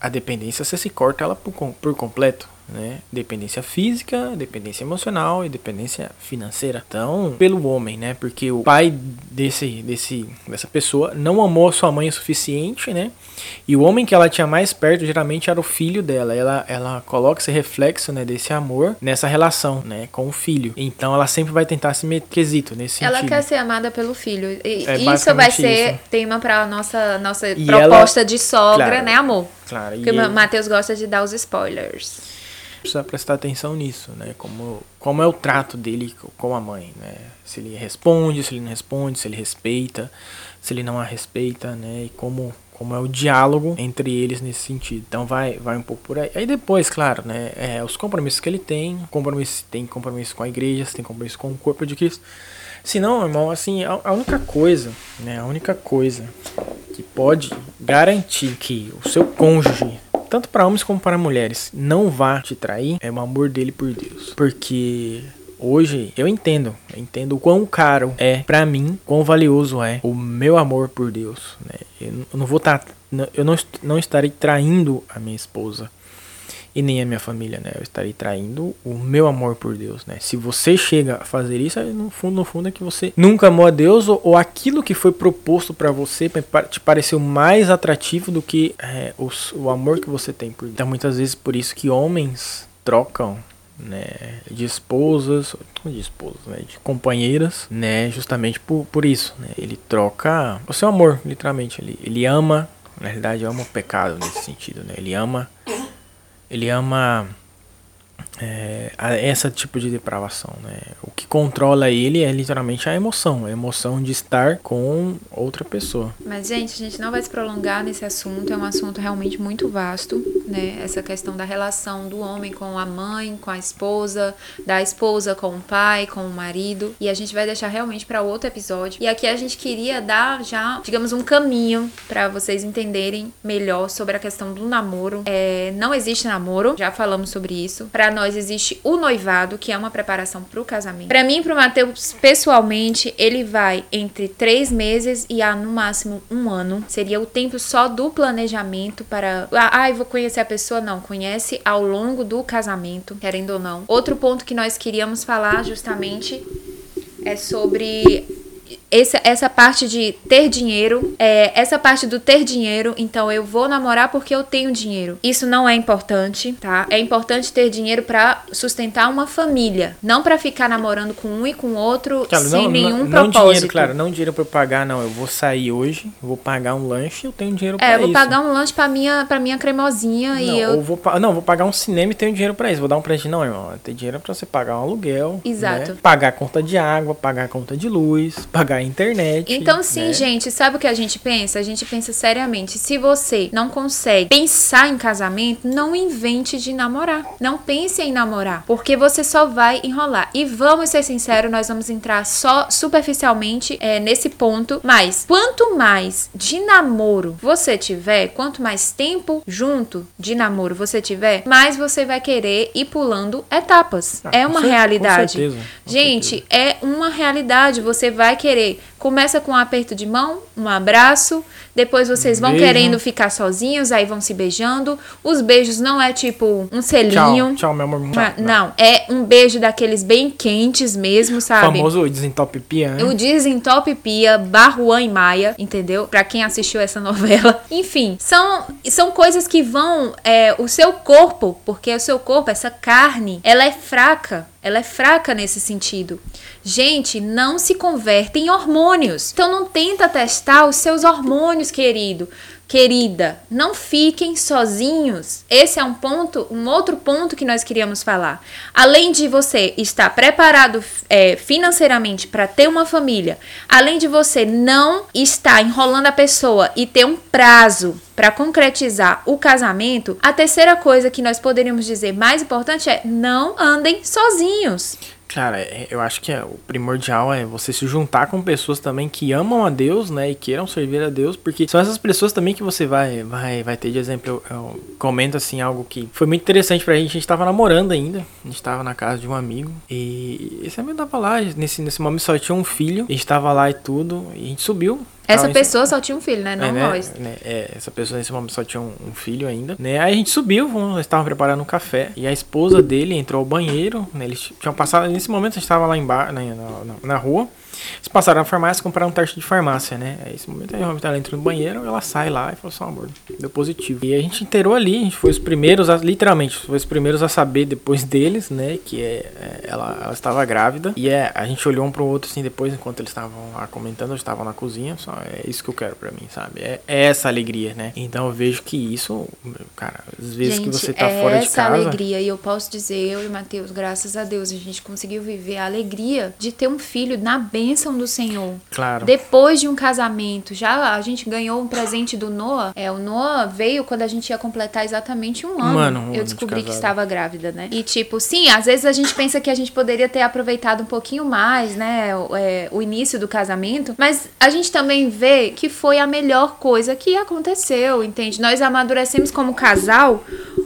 a dependência, você se corta ela por, por completo né? Dependência física, dependência emocional e dependência financeira. Então, pelo homem, né? Porque o pai desse, desse, dessa pessoa não amou a sua mãe o suficiente, né? E o homem que ela tinha mais perto geralmente era o filho dela. Ela, ela coloca esse reflexo, né, desse amor nessa relação, né, com o filho. Então, ela sempre vai tentar se meter quesito nesse ela sentido. Ela quer ser amada pelo filho. E é isso vai ser isso. tema para nossa nossa e proposta ela, de sogra, claro, né, amor? Claro. Porque o Matheus gosta de dar os spoilers precisa prestar atenção nisso, né? Como, como é o trato dele com a mãe, né? Se ele responde, se ele não responde, se ele respeita, se ele não a respeita, né? E como, como é o diálogo entre eles nesse sentido. Então vai, vai um pouco por aí. Aí depois, claro, né? É, os compromissos que ele tem, compromisso, tem compromisso com a igreja, tem compromisso com o corpo de Cristo. Se não, irmão, assim, a, única coisa, né? A única coisa que pode garantir que o seu cônjuge tanto para homens como para mulheres, não vá te trair, é o amor dele por Deus. Porque hoje eu entendo, eu entendo o quão caro é para mim, quão valioso é o meu amor por Deus. Né? Eu não vou estar, tá, eu não, não estarei traindo a minha esposa e nem a minha família, né? Eu estarei traindo o meu amor por Deus, né? Se você chega a fazer isso, no fundo, no fundo é que você nunca amou a Deus ou, ou aquilo que foi proposto para você te pareceu mais atrativo do que é, o, o amor que você tem por Deus. Então, muitas vezes por isso que homens trocam né, de esposas, de esposas, né, de companheiras, né, justamente por, por isso, né, ele troca o seu amor, literalmente, ele, ele ama, na realidade ama o pecado nesse sentido, né, ele ama ele ama é, essa tipo de depravação, né? O que controla ele é literalmente a emoção, a emoção de estar com outra pessoa. Mas gente, a gente não vai se prolongar nesse assunto, é um assunto realmente muito vasto, né? Essa questão da relação do homem com a mãe, com a esposa, da esposa com o pai, com o marido, e a gente vai deixar realmente para outro episódio. E aqui a gente queria dar já, digamos, um caminho para vocês entenderem melhor sobre a questão do namoro. É, não existe namoro, já falamos sobre isso. Para nós nós existe o noivado, que é uma preparação para o casamento. Para mim, para o Matheus, pessoalmente, ele vai entre três meses e a no máximo um ano. Seria o tempo só do planejamento para. Ah, vou conhecer a pessoa. Não, conhece ao longo do casamento, querendo ou não. Outro ponto que nós queríamos falar justamente é sobre essa, essa parte de ter dinheiro, é, essa parte do ter dinheiro, então eu vou namorar porque eu tenho dinheiro. Isso não é importante, tá? É importante ter dinheiro para sustentar uma família, não para ficar namorando com um e com outro claro, sem não, nenhum não, propósito. Não dinheiro, claro, não dinheiro para pagar, não. Eu vou sair hoje, vou pagar um lanche, eu tenho dinheiro para isso. É, eu vou pagar um lanche para minha para minha cremosinha não, e eu vou não, vou pagar um cinema e tenho dinheiro para isso. Vou dar um presente não, irmão. Tem dinheiro para você pagar um aluguel, Exato. Né? Pagar a conta de água, pagar a conta de luz, pagar a internet. Então, sim, né? gente, sabe o que a gente pensa? A gente pensa seriamente. Se você não consegue pensar em casamento, não invente de namorar. Não pense em namorar. Porque você só vai enrolar. E vamos ser sinceros, nós vamos entrar só superficialmente é, nesse ponto. Mas quanto mais de namoro você tiver, quanto mais tempo junto de namoro você tiver, mais você vai querer ir pulando etapas. Ah, é uma realidade. certeza, Gente, é uma realidade. Você vai querer. Começa com um aperto de mão, um abraço. Depois vocês vão Beijo. querendo ficar sozinhos, aí vão se beijando. Os beijos não é tipo um selinho. Tchau, tchau, meu amor. Tchau. Ah, Não, é um beijo daqueles bem quentes mesmo, O sabe? famoso desentope pia, né? O Desentope Pia, Barruan e Maia, entendeu? Pra quem assistiu essa novela. Enfim, são, são coisas que vão. é, o seu corpo, porque o seu corpo, essa carne, ela é fraca. Ela é fraca nesse sentido. Gente, não se converte em hormônios. Então não tenta testar os seus hormônios, querido. Querida, não fiquem sozinhos. Esse é um ponto, um outro ponto que nós queríamos falar. Além de você estar preparado é, financeiramente para ter uma família, além de você não estar enrolando a pessoa e ter um prazo para concretizar o casamento, a terceira coisa que nós poderíamos dizer mais importante é não andem sozinhos. Cara, é- eu acho que é, o primordial é você se juntar com pessoas também que amam a Deus, né? E queiram servir a Deus, porque são essas pessoas também que você vai vai, vai ter de exemplo. Eu, eu comento assim algo que foi muito interessante pra gente. A gente tava namorando ainda, a gente tava na casa de um amigo e esse amigo tava lá. Nesse, nesse momento só tinha um filho, a gente tava lá e tudo, e a gente subiu. Essa pessoa só tinha um filho, né? Não é, né, nós. né, é, essa pessoa nesse momento só tinha um, um filho ainda, né? Aí a gente subiu, nós estávamos preparando um café e a esposa dele entrou ao banheiro, né? Eles tinham passado, nesse momento a gente estava lá embaixo, na, na, na rua, eles passaram na farmácia e compraram um teste de farmácia, né? Aí esse momento ela entra no banheiro, ela sai lá e falou assim, amor, deu positivo. E a gente inteirou ali, a gente foi os primeiros, a, literalmente, foi os primeiros a saber depois deles, né? Que é, é, ela, ela estava grávida. E é, a gente olhou um pro outro assim depois, enquanto eles estavam lá comentando, eles estavam na cozinha, só é isso que eu quero pra mim, sabe? É, é essa alegria, né? Então eu vejo que isso, cara, às vezes gente, que você tá é fora de essa casa. alegria. E eu posso dizer, eu e o Matheus, graças a Deus, a gente conseguiu viver a alegria de ter um filho na bênção do Senhor. Claro. Depois de um casamento, já a gente ganhou um presente do Noah. É, o Noah veio quando a gente ia completar exatamente um ano. ano, um eu de descobri que casado. estava grávida, né? E tipo, sim, às vezes a gente pensa que a gente poderia ter aproveitado um pouquinho mais, né? O, é, o início do casamento. Mas a gente também vê que foi a melhor coisa que aconteceu, entende? Nós amadurecemos como casal,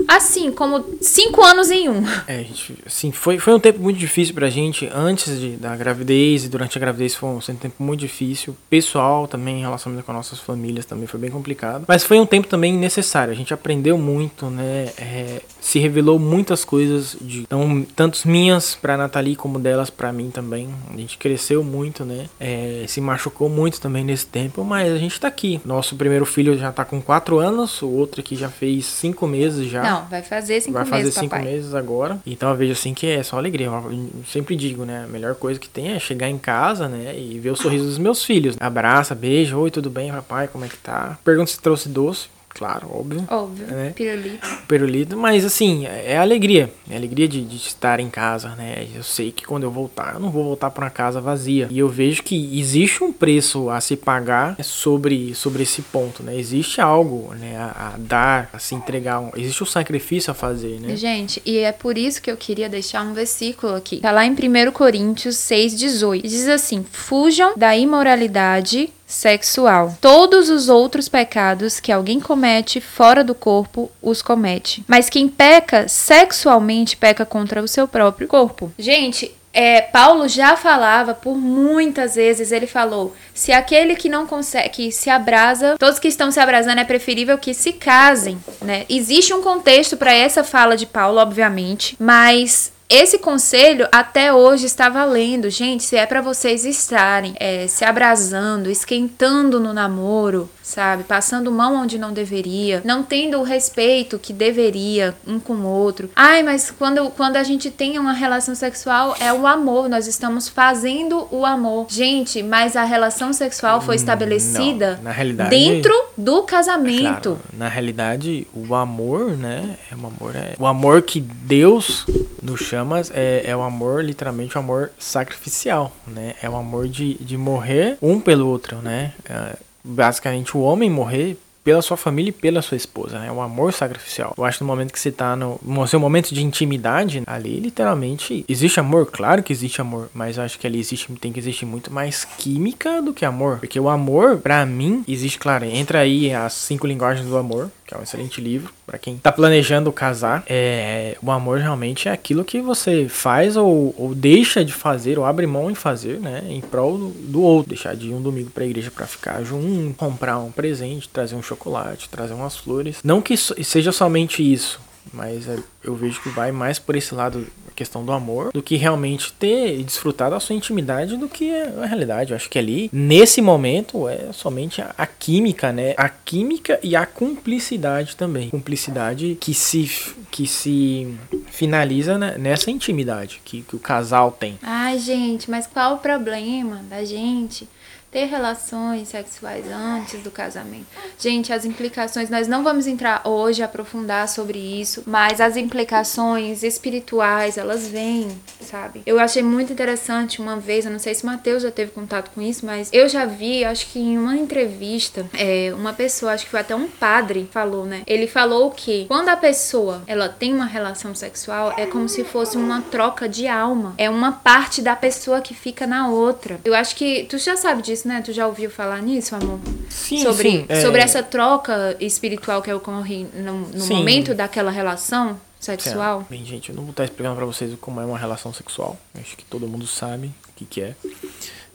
assim, como cinco anos em um. É, gente, assim, foi, foi um tempo muito difícil pra gente antes de, da gravidez e durante a gravidez foi um, foi um tempo muito difícil. Pessoal também, em relação com as nossas famílias também foi bem complicado. Mas foi um tempo também necessário. A gente aprendeu muito, né? É, se revelou muitas coisas, de, tão, tantos minhas pra Nathalie como delas pra mim também. A gente cresceu muito, né? É, se machucou muito também nesse tempo, mas a gente tá aqui. Nosso primeiro filho já tá com 4 anos, o outro aqui já fez 5 meses já. Não, vai fazer cinco Vai fazer meses, cinco papai. meses agora. Então eu vejo assim que é só alegria. Eu sempre digo, né? A melhor coisa que tem é chegar em casa, né? E ver o sorriso dos meus filhos. Abraça, beijo, oi, tudo bem, papai? Como é que tá? Pergunta se trouxe doce. Claro, óbvio. Óbvio, né? pirulito. Perulito, mas assim, é alegria. É alegria de, de estar em casa, né? Eu sei que quando eu voltar, eu não vou voltar para uma casa vazia. E eu vejo que existe um preço a se pagar sobre, sobre esse ponto, né? Existe algo, né? A, a dar, a se entregar. Um, existe um sacrifício a fazer, né? Gente, e é por isso que eu queria deixar um versículo aqui. Tá lá em 1 Coríntios 6,18. Diz assim: Fujam da imoralidade sexual. Todos os outros pecados que alguém comete fora do corpo os comete. Mas quem peca sexualmente peca contra o seu próprio corpo. Gente, é, Paulo já falava por muitas vezes, ele falou: se aquele que não consegue, que se abrasa, todos que estão se abrasando é preferível que se casem, né? Existe um contexto para essa fala de Paulo, obviamente, mas esse conselho até hoje está valendo, gente. Se é para vocês estarem é, se abrasando, esquentando no namoro, sabe? Passando mão onde não deveria, não tendo o respeito que deveria um com o outro. Ai, mas quando, quando a gente tem uma relação sexual é o amor, nós estamos fazendo o amor. Gente, mas a relação sexual foi estabelecida Não, na realidade- dentro do casamento. Claro, na realidade, o amor, né? É um amor, é o amor que Deus No chamas é, é o amor, literalmente o amor sacrificial, né? É o amor de, de morrer um pelo outro, né? É, basicamente o homem morrer pela sua família e pela sua esposa, né? O amor sacrificial. Eu acho que no momento que você tá no, no seu momento de intimidade, ali literalmente existe amor, claro que existe amor, mas eu acho que ali existe, tem que existir muito mais química do que amor. Porque o amor, para mim, existe, claro, entra aí as cinco linguagens do amor, que é um excelente livro para quem tá planejando casar. É, o amor realmente é aquilo que você faz ou, ou deixa de fazer, ou abre mão em fazer, né? Em prol do, do outro. Deixar de ir um domingo pra igreja para ficar junto, comprar um presente, trazer um chocolate, trazer umas flores. Não que seja somente isso, mas é, eu vejo que vai mais por esse lado a questão do amor do que realmente ter e da sua intimidade do que a realidade. Eu acho que ali, nesse momento, é somente a, a química, né? A química e a cumplicidade também. Cumplicidade que se, que se finaliza né, nessa intimidade que, que o casal tem. Ai, gente, mas qual o problema da gente? Ter relações sexuais antes do casamento. Gente, as implicações, nós não vamos entrar hoje aprofundar sobre isso, mas as implicações espirituais, elas vêm, sabe? Eu achei muito interessante uma vez, eu não sei se o Matheus já teve contato com isso, mas eu já vi, acho que em uma entrevista, é, uma pessoa, acho que foi até um padre, falou, né? Ele falou que quando a pessoa, ela tem uma relação sexual, é como se fosse uma troca de alma. É uma parte da pessoa que fica na outra. Eu acho que tu já sabe disso né? Tu já ouviu falar nisso, amor? Sim, sobre, sim. É... Sobre essa troca espiritual que ocorre no, no momento daquela relação sexual? Bem, gente, eu não vou estar explicando pra vocês como é uma relação sexual. Acho que todo mundo sabe o que, que é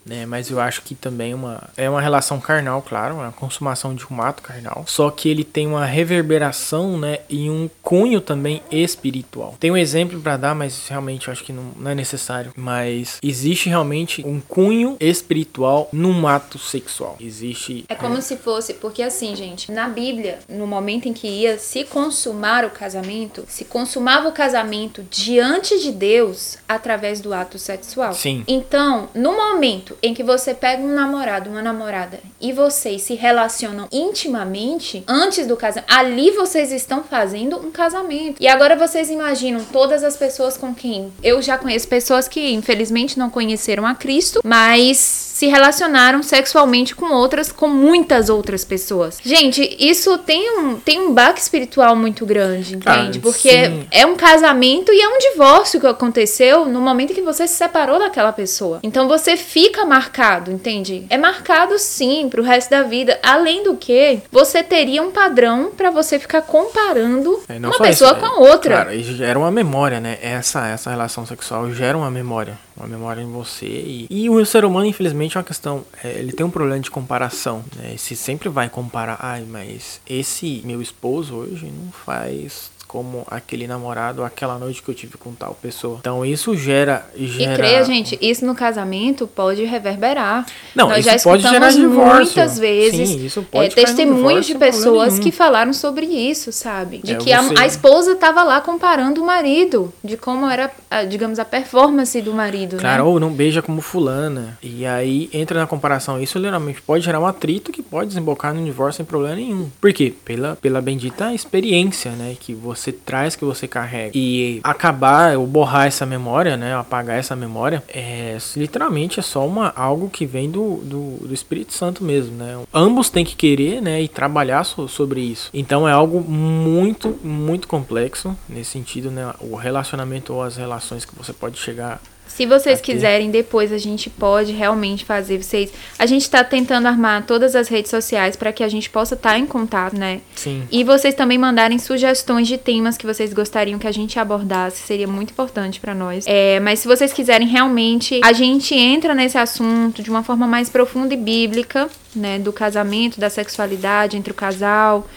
né? Mas eu acho que também uma, é uma relação carnal, claro, uma consumação de um ato carnal. Só que ele tem uma reverberação, né? E um cunho também espiritual. Tem um exemplo para dar, mas realmente eu acho que não, não, é necessário. Mas existe realmente um cunho espiritual num ato sexual. Existe. É como é... se fosse, porque assim, gente, na Bíblia, no momento em que ia se consumar o casamento, se consumava o casamento diante de Deus através do ato sexual. Sim. Então, no momento em que você pega um namorado, uma namorada e vocês se relacionam intimamente antes do casamento, ali vocês estão fazendo um casamento. E agora vocês imaginam todas as pessoas com quem eu já conheço pessoas que infelizmente não conheceram a Cristo, mas se relacionaram sexualmente com outras, com muitas outras pessoas. Gente, isso tem um, tem um baque espiritual muito grande, entende? Ah, Porque sim. é um casamento e é um divórcio que aconteceu no momento que você se separou daquela pessoa. Então você fica marcado, entende? É marcado sim pro resto da vida. Além do que, você teria um padrão para você ficar comparando é, uma pessoa isso, com a outra. Cara, gera uma memória, né? Essa, essa relação sexual gera uma memória. Uma memória em você. E, e o ser humano, infelizmente, é uma questão. É, ele tem um problema de comparação. Né? Se sempre vai comparar. Ai, mas esse meu esposo hoje não faz como aquele namorado, aquela noite que eu tive com tal pessoa. Então isso gera. gera... E creia, gente, isso no casamento pode reverberar. Não, Nós isso já escutamos pode gerar muitas vezes Sim, isso pode é, testemunhos de pessoas que falaram sobre isso, sabe? De é, que você... a, a, esposa estava lá comparando o marido, de como era, digamos, a performance do marido. Né? ou não beija como fulana. E aí entra na comparação. Isso literalmente pode gerar um atrito que pode desembocar no divórcio sem problema nenhum. Por quê? Pela, pela bendita experiência, né? Que você você traz, que você carrega. E acabar ou borrar essa memória, né? Apagar essa memória, é literalmente é só uma, algo que vem do, do, do Espírito Santo mesmo, né? Ambos têm que querer, né? E trabalhar so, sobre isso. Então é algo muito, muito complexo nesse sentido, né? O relacionamento ou as relações que você pode chegar se vocês Aqui. quiserem, depois a gente pode realmente fazer vocês. A gente está tentando armar todas as redes sociais para que a gente possa estar tá em contato, né? Sim. E vocês também mandarem sugestões de temas que vocês gostariam que a gente abordasse, seria muito importante para nós. É, mas se vocês quiserem realmente, a gente entra nesse assunto de uma forma mais profunda e bíblica, né? Do casamento, da sexualidade entre o casal,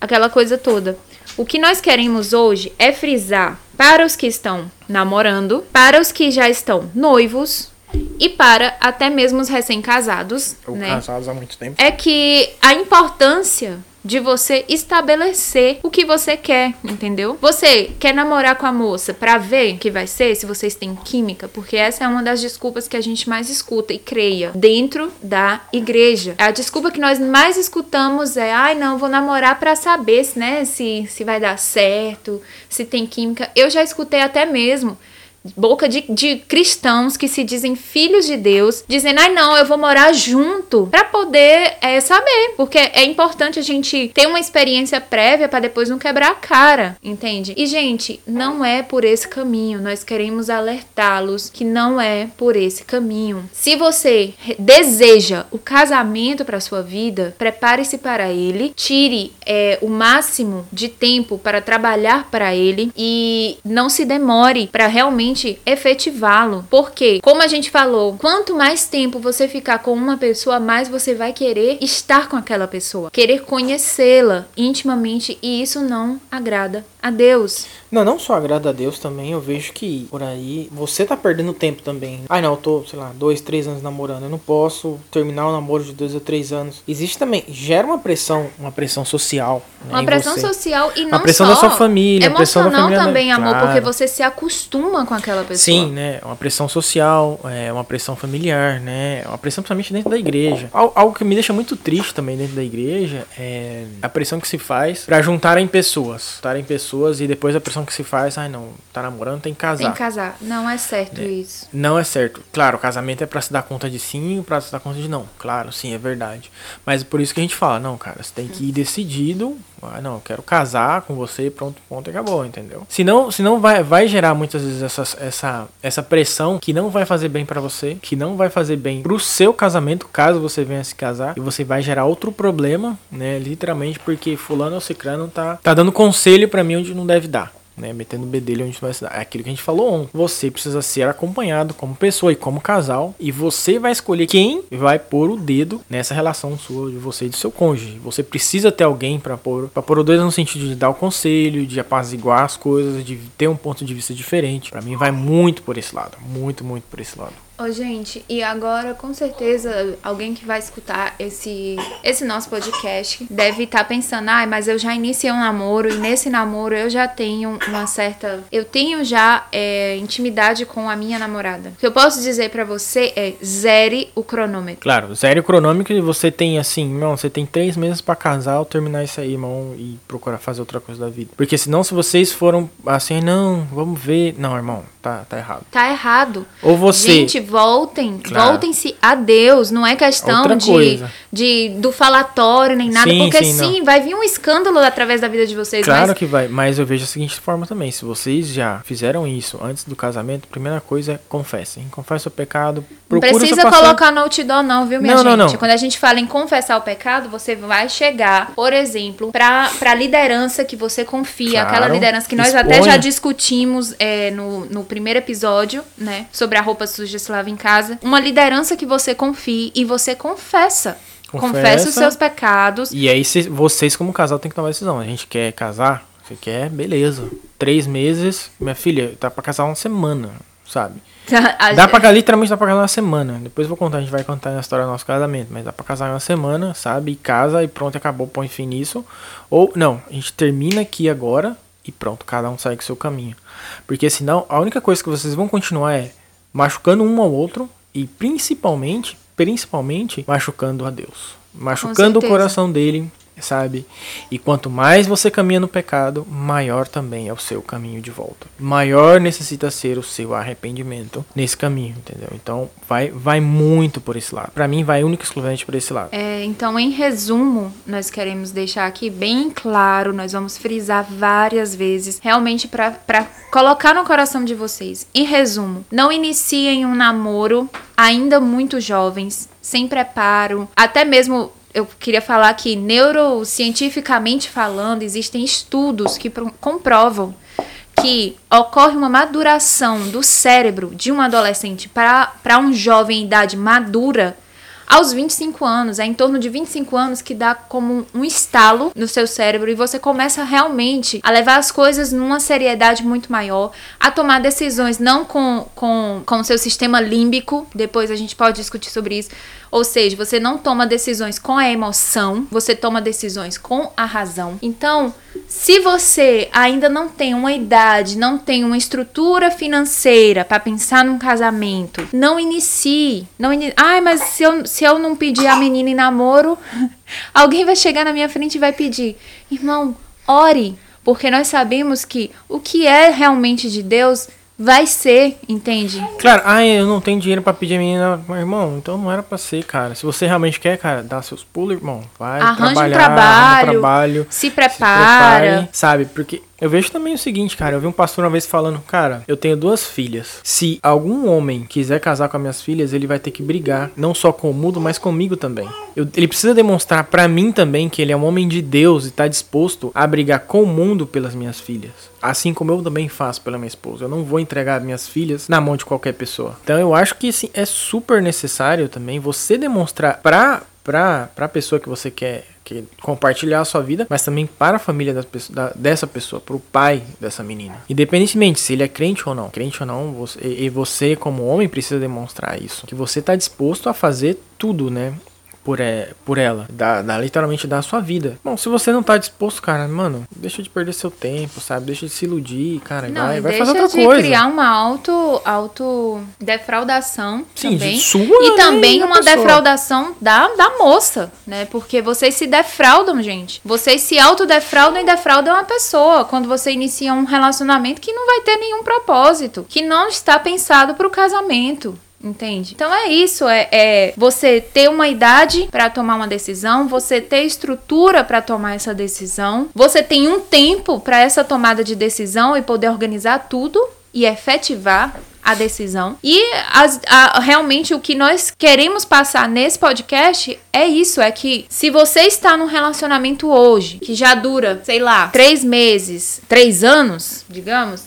aquela coisa toda. O que nós queremos hoje é frisar para os que estão namorando, para os que já estão noivos e para até mesmo os recém-casados, Ou né? casados há muito tempo. é que a importância de você estabelecer o que você quer, entendeu? Você quer namorar com a moça pra ver o que vai ser, se vocês têm química, porque essa é uma das desculpas que a gente mais escuta e creia dentro da igreja. A desculpa que nós mais escutamos é: "Ai, não, vou namorar pra saber, né, se se vai dar certo, se tem química". Eu já escutei até mesmo boca de, de cristãos que se dizem filhos de Deus, dizendo, ai não, eu vou morar junto pra poder é, saber, porque é importante a gente ter uma experiência prévia pra depois não quebrar a cara, entende? E gente, não é por esse caminho, nós queremos alertá-los que não é por esse caminho. Se você deseja o casamento pra sua vida, prepare-se para ele, tire é, o máximo de tempo para trabalhar para ele e não se demore para realmente efetivá-lo. Porque, como a gente falou, quanto mais tempo você ficar com uma pessoa, mais você vai querer estar com aquela pessoa, querer conhecê-la intimamente e isso não agrada a Deus. Não, não só agrada a Deus também, eu vejo que por aí você tá perdendo tempo também. Ai não, eu tô, sei lá, dois, três anos namorando, eu não posso terminar o namoro de dois ou três anos. Existe também, gera uma pressão, uma pressão social. né, Uma pressão você. social e A não pressão só da sua família, a pressão da família, também, amor, claro. porque você se acostuma com aquela pessoa. Sim, né? Uma pressão social, é uma pressão familiar, né? Uma pressão principalmente dentro da igreja. Al- Algo que me deixa muito triste também dentro da igreja é a pressão que se faz pra juntarem pessoas. Juntarem pessoas e depois a pressão que se faz, ai não, tá namorando, tem que casar. Tem que casar. Não é certo isso. Não é certo. Claro, o casamento é pra se dar conta de sim, pra se dar conta de não. Claro, sim, é verdade. Mas é por isso que a gente fala, não, cara, você tem que ir decidido. Ah, não, eu quero casar com você, pronto, ponto e acabou, entendeu? Senão, senão vai, vai gerar muitas vezes essa, essa, essa pressão que não vai fazer bem pra você, que não vai fazer bem pro seu casamento, caso você venha se casar, e você vai gerar outro problema, né? Literalmente porque fulano ou cicrano tá, tá dando conselho pra mim onde não deve dar né, metendo o bedelho onde vai se dar. É aquilo que a gente falou ontem. Você precisa ser acompanhado como pessoa e como casal, e você vai escolher quem vai pôr o dedo nessa relação sua de você e do seu cônjuge. Você precisa ter alguém para pôr, pôr o dedo no sentido de dar o conselho, de apaziguar as coisas, de ter um ponto de vista diferente. Para mim vai muito por esse lado, muito, muito por esse lado. Ô, gente, e agora com certeza alguém que vai escutar esse, esse nosso podcast deve estar pensando, ai, mas eu já iniciei um namoro e nesse namoro eu já tenho uma certa. Eu tenho já é, intimidade com a minha namorada. O que eu posso dizer pra você é zere o cronômetro. Claro, zero cronômetro e você tem assim, não, você tem três meses pra casar ou terminar isso aí, irmão, e procurar fazer outra coisa da vida. Porque senão, se vocês foram assim, não, vamos ver. Não, irmão, tá, tá errado. Tá errado. Ou você. Gente, voltem, Claro. voltem-se a Deus. Não é questão de, de do falatório nem nada, Sim, porque sim, sim, vai vir um escândalo através da vida de vocês. Claro mas que vai, mas eu vejo da seguinte forma também. Se vocês já fizeram isso antes do casamento, a primeira coisa é confessem. Confessa o pecado. Não precisa colocar no outdoor, não, viu, minha Não, gente? não, não. Quando a gente fala em confessar o pecado, você vai chegar, por exemplo, pra, pra liderança que você confia, Claro. aquela liderança que nós até já discutimos é, no, no primeiro episódio, né? Sobre a roupa suja se lava em casa. Uma liderança que você confie e você confessa. Confessa, Confessa. os seus pecados. E aí cês- vocês como casal tem que tomar decisão. A gente quer casar, você quer, beleza. Três meses, minha filha, tá pra casar uma semana, sabe? Dá pra, literalmente dá pra casar uma semana. Depois eu vou contar, a gente vai contar a história do nosso casamento. Mas dá pra casar uma semana, sabe? E casa e pronto, acabou, põe fim nisso. Ou, não, a gente termina aqui agora e pronto, cada um segue o seu caminho. Porque senão, a única coisa que vocês vão continuar é machucando um ao outro e principalmente, principalmente, machucando a Deus. Machucando o coração dele, sabe? E quanto mais você caminha no pecado, maior também é o seu caminho de volta. Maior necessita ser o seu arrependimento nesse caminho, entendeu? Então, vai vai muito por esse lado. Pra mim, vai único e exclusivamente por esse lado. É, então, em resumo, nós queremos deixar aqui bem claro, nós vamos frisar várias vezes, realmente para colocar no coração de vocês. Em resumo, não iniciem um namoro ainda muito jovens, sem preparo, até mesmo. Eu queria falar que, neurocientificamente falando, existem estudos que pro- comprovam que ocorre uma maduração do cérebro de um adolescente para um jovem em idade madura aos 25 anos. É em torno de 25 anos que dá como um estalo no seu cérebro e você começa realmente a levar as coisas numa seriedade muito maior, a tomar decisões não com, com, com o seu sistema límbico, depois a gente pode discutir sobre isso. Ou seja, você não toma decisões com a emoção, você toma decisões com a razão. Então, se você ainda não tem uma idade, não tem uma estrutura financeira para pensar num casamento, não inicie. Não inicie. Ai, mas se eu, se eu não pedir a menina em namoro, alguém vai chegar na minha frente e vai pedir. Irmão, ore. Porque nós sabemos que o que é realmente de Deus vai ser, entende? Claro, ah, eu não tenho dinheiro para pedir a menina, mas, irmão, então não era para ser, cara. Se você realmente quer, cara, dá seus pulos, irmão. Vai Arranje trabalhar, um trabalho, um trabalho, se prepara. se prepare, sabe? Porque eu vejo também o seguinte, cara. Eu vi um pastor uma vez falando, cara, eu tenho duas filhas. Se algum homem quiser casar com as minhas filhas, ele vai ter que brigar, não só com o mundo, mas comigo também. Eu, ele precisa demonstrar para mim também que ele é um homem de Deus e tá disposto a brigar com o mundo pelas minhas filhas. Assim como eu também faço pela minha esposa. Eu não vou entregar minhas filhas na mão de qualquer pessoa. Então eu acho que assim, é super necessário também você demonstrar pra, pra, pra pessoa que você quer que compartilhar a sua vida, mas também para a família pessoas, da, dessa pessoa, para o pai dessa menina. Independentemente se ele é crente ou não, crente ou não, você, e você como homem precisa demonstrar isso, que você está disposto a fazer tudo, né? Por, é, por ela. Dá, dá literalmente da sua vida. Bom, se você não tá disposto, cara, mano, deixa de perder seu tempo, sabe? Deixa de se iludir, cara. Não, vai, vai fazer outra de coisa. criar uma auto, auto defraudação Sim, também. de sua e também uma pessoa. defraudação da, da moça, né? Porque vocês se defraudam, gente. Vocês se autodefraudam e defraudam a pessoa quando você inicia um relacionamento que não vai ter nenhum propósito, que não está pensado para o casamento. Entende? Então é isso, é, é você ter uma idade para tomar uma decisão, você ter estrutura para tomar essa decisão, você tem um tempo para essa tomada de decisão e poder organizar tudo e efetivar a decisão. E as- a- realmente o que nós queremos passar nesse podcast é isso: é que se você está num relacionamento hoje que já dura, sei lá, três meses, três anos, digamos,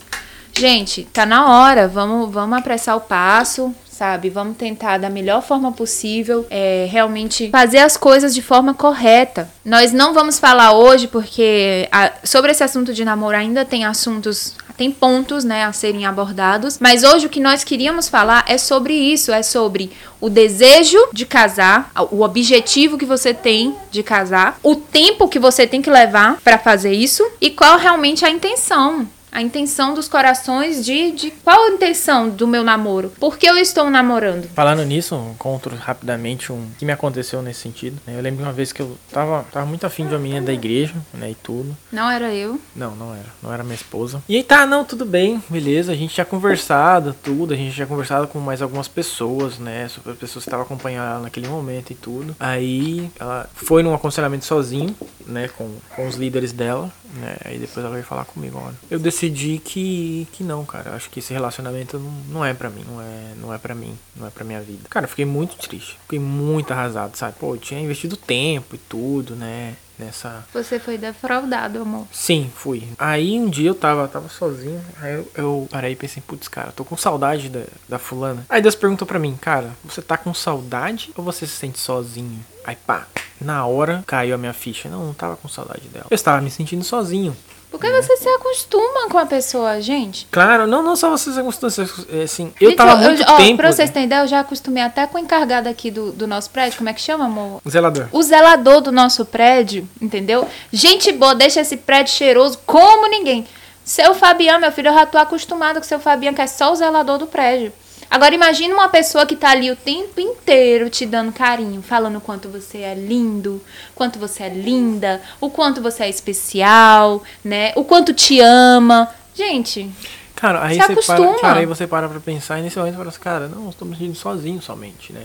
gente, tá na hora, vamos, vamos apressar o passo. Sabe, vamos tentar da melhor forma possível, é, realmente fazer as coisas de forma correta. Nós não vamos falar hoje porque a- sobre esse assunto de namoro ainda tem assuntos tem pontos, né, a serem abordados, mas hoje o que nós queríamos falar é sobre isso, é sobre o desejo de casar, o objetivo que você tem de casar, o tempo que você tem que levar para fazer isso e qual realmente a intenção. A intenção dos corações de, de qual a intenção do meu namoro? Por que eu estou namorando? Falando nisso, um conto rapidamente um que me aconteceu nesse sentido. né? Eu lembro uma vez que eu tava, tava muito afim de uma menina da igreja, né, e tudo. Não era eu. Não, não era. Não era minha esposa. E aí tá, não, tudo bem, beleza. A gente tinha conversado, tudo. A gente tinha conversado com mais algumas pessoas, né? Sobre as pessoas que estavam acompanhando ela naquele momento e tudo. Aí ela foi num aconselhamento sozinho, né? Com, com os líderes dela, né? Aí depois ela veio falar comigo, olha. Eu decidi que, que não, cara. Eu acho que esse relacionamento não, não é pra mim. Não é, não é pra mim. Não é pra minha vida. Cara, eu fiquei muito triste. Fiquei muito arrasado, sabe? Pô, eu tinha investido tempo e tudo, né? Nessa, Você foi defraudado, amor. Sim, fui. Aí um dia eu tava, tava sozinho, aí eu, eu parei e pensei, putz, cara, tô com saudade da, da fulana. Aí Deus perguntou pra mim, cara, você tá com saudade ou você se sente sozinho? Aí pá, na hora caiu a minha ficha. Não, não tava com saudade dela. Eu estava me sentindo sozinho. Porque você se acostuma com a pessoa, gente. Claro, não, não só vocês circunstâncias, assim, eu Gente, tava muito ó, tempo... Pra vocês terem ideia, eu já acostumei até com o encarregado aqui do, do nosso prédio. Como é que chama, amor? Zelador. O zelador do nosso prédio, entendeu? Gente boa, deixa esse prédio cheiroso como ninguém. Seu Fabiano, meu filho, eu já tô acostumado com seu Fabiano, que é só o zelador do prédio. Agora imagina uma pessoa que tá ali o tempo inteiro te dando carinho, falando o quanto você é lindo, quanto você é linda, o quanto você é especial, né? O quanto te ama. Gente, Cara, aí você acostuma. para, cara, aí você para pra pensar e nesse momento você fala assim, cara, não, estou me sentindo sozinho somente, né?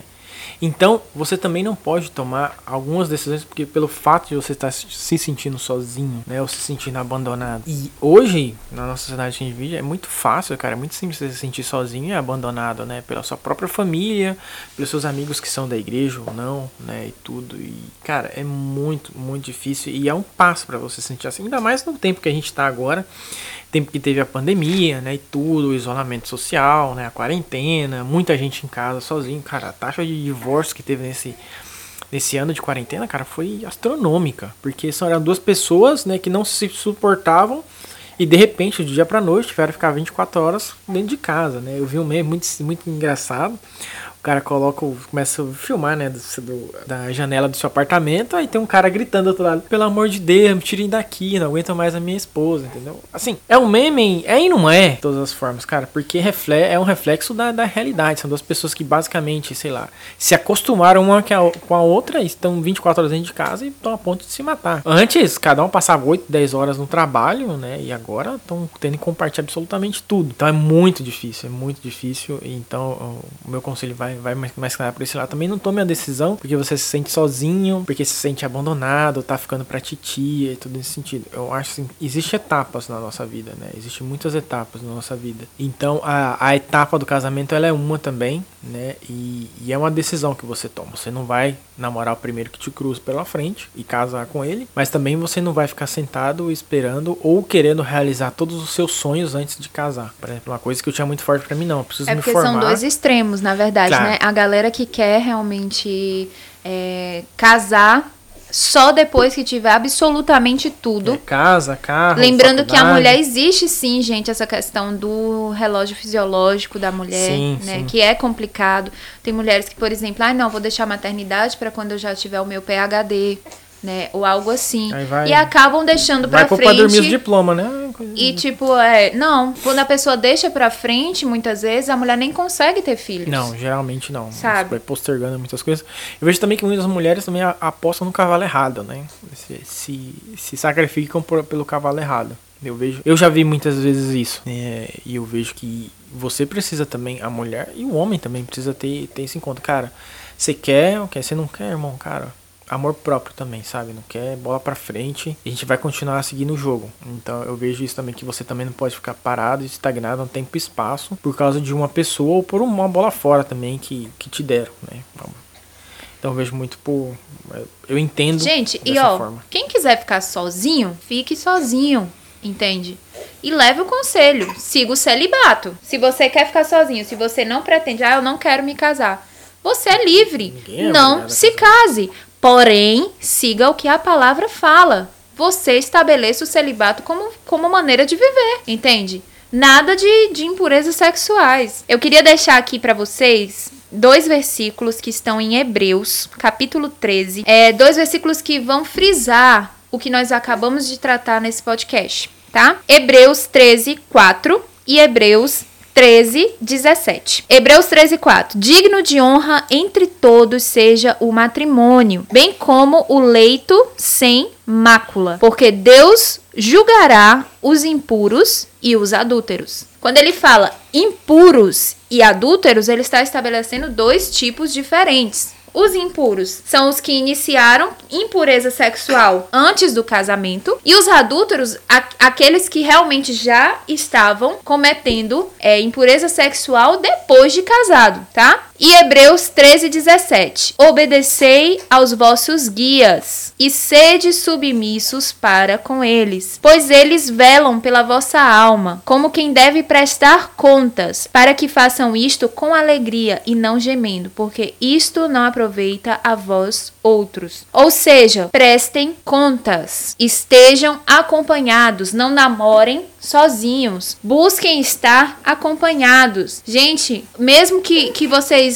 Então, você também não pode tomar algumas decisões porque pelo fato de você estar se sentindo sozinho, né, ou se sentindo abandonado. E hoje, na nossa sociedade que a gente vive, é muito fácil, cara, é muito simples você se sentir sozinho e abandonado, né, pela sua própria família, pelos seus amigos que são da igreja ou não, né, e tudo. E, cara, é muito, muito difícil e é um passo pra você se sentir assim, ainda mais no tempo que a gente tá agora, tempo que teve a pandemia, né, e tudo, o isolamento social, né, a quarentena, muita gente em casa sozinho, cara, a taxa de divórcio que teve nesse nesse ano de quarentena, cara, foi astronômica, porque são eram duas pessoas, né, que não se suportavam e de repente, do dia pra noite, tiveram que ficar 24 horas dentro de casa, né? Eu vi um meme muito, muito engraçado cara coloca, começa a filmar, né, do, do, da janela do seu apartamento, aí tem um cara gritando do outro lado, pelo amor de Deus, me tirem daqui, não aguento mais a minha esposa, entendeu? Assim, é um meme, é e não é, de todas as formas, cara, porque refle é um reflexo da, da realidade, são duas pessoas que basicamente, sei lá, se acostumaram uma com a outra, estão 24 horas dentro de casa e estão a ponto de se matar. Antes, cada um passava 8, 10 horas no trabalho, né, e agora estão tendo que compartilhar absolutamente tudo. Então é muito difícil, é muito difícil, então o meu conselho vai vai, mais, claro por esse lado. Também não tome a decisão porque você se sente sozinho, porque se sente abandonado, tá ficando pra titia e tudo nesse sentido. Eu acho assim, existe etapas na nossa vida, né? Existem muitas etapas na nossa vida. Então a, a etapa do casamento ela é uma também, né? E, e é uma decisão que você toma. Você não vai namorar o primeiro que te cruza pela frente e casar com ele, mas também você não vai ficar sentado esperando ou querendo realizar todos os seus sonhos antes de casar. Por exemplo, uma coisa que eu tinha muito forte para mim não, eu preciso é me formar. É porque são dois extremos, na verdade, claro. Né? A galera que quer realmente é, casar só depois que tiver absolutamente tudo. É, casa, carro. Lembrando faculdade. que a mulher existe sim, gente, essa questão do relógio fisiológico da mulher, sim, né? Sim. Que é complicado. Tem mulheres que, por exemplo, ah, não, vou deixar a maternidade para quando eu já tiver o meu PhD né? Ou algo assim. Vai, e acabam deixando vai pra frente. Vai dormir os diploma, né? E tipo, é, não, quando a pessoa deixa pra frente, muitas vezes a mulher nem consegue ter filhos. Não, geralmente não. Sabe? Vai postergando muitas coisas. Eu vejo também que muitas mulheres também apostam no cavalo errado, né? Se, se, se sacrificam por, pelo cavalo errado. Eu vejo, eu já vi muitas vezes isso. É, e eu vejo que você precisa também, a mulher e o homem também precisa ter, ter isso em conta. Cara, você quer, quer, você não quer, irmão, cara amor próprio também, sabe? Não quer bola para frente. A gente vai continuar seguindo o jogo. Então eu vejo isso também que você também não pode ficar parado e estagnado no tempo e espaço por causa de uma pessoa ou por uma bola fora também que, que te deram, né? Então eu vejo muito por. Eu entendo. Gente, e ó, forma. quem quiser ficar sozinho, fique sozinho. Entende? E leve o conselho. Siga o celibato. Se você quer ficar sozinho, se você não pretende, ah, eu não quero me casar. Você é livre. É não se case. Porém, siga o que a palavra fala. Você estabeleça o celibato como, como maneira de viver, entende? Nada de, de impurezas sexuais. Eu queria deixar aqui para vocês dois versículos que estão em Hebreus, capítulo 13. É, dois versículos que vão frisar o que nós acabamos de tratar nesse podcast, tá? Hebreus 13, 4 e Hebreus 13, 17. Hebreus 13, 4. Digno de honra entre todos seja o matrimônio, bem como o leito sem mácula, porque Deus julgará os impuros e os adúlteros. Quando ele fala impuros e adúlteros, ele está estabelecendo dois tipos diferentes. Os impuros são os que iniciaram impureza sexual antes do casamento, e os adúlteros, aqueles que realmente já estavam cometendo é, impureza sexual depois de casado, tá? E Hebreus 13, 17: Obedecei aos vossos guias e sede submissos para com eles, pois eles velam pela vossa alma, como quem deve prestar contas, para que façam isto com alegria e não gemendo, porque isto não aproveita a vós outros. Ou seja, prestem contas, estejam acompanhados, não namorem sozinhos, busquem estar acompanhados. Gente, mesmo que, que vocês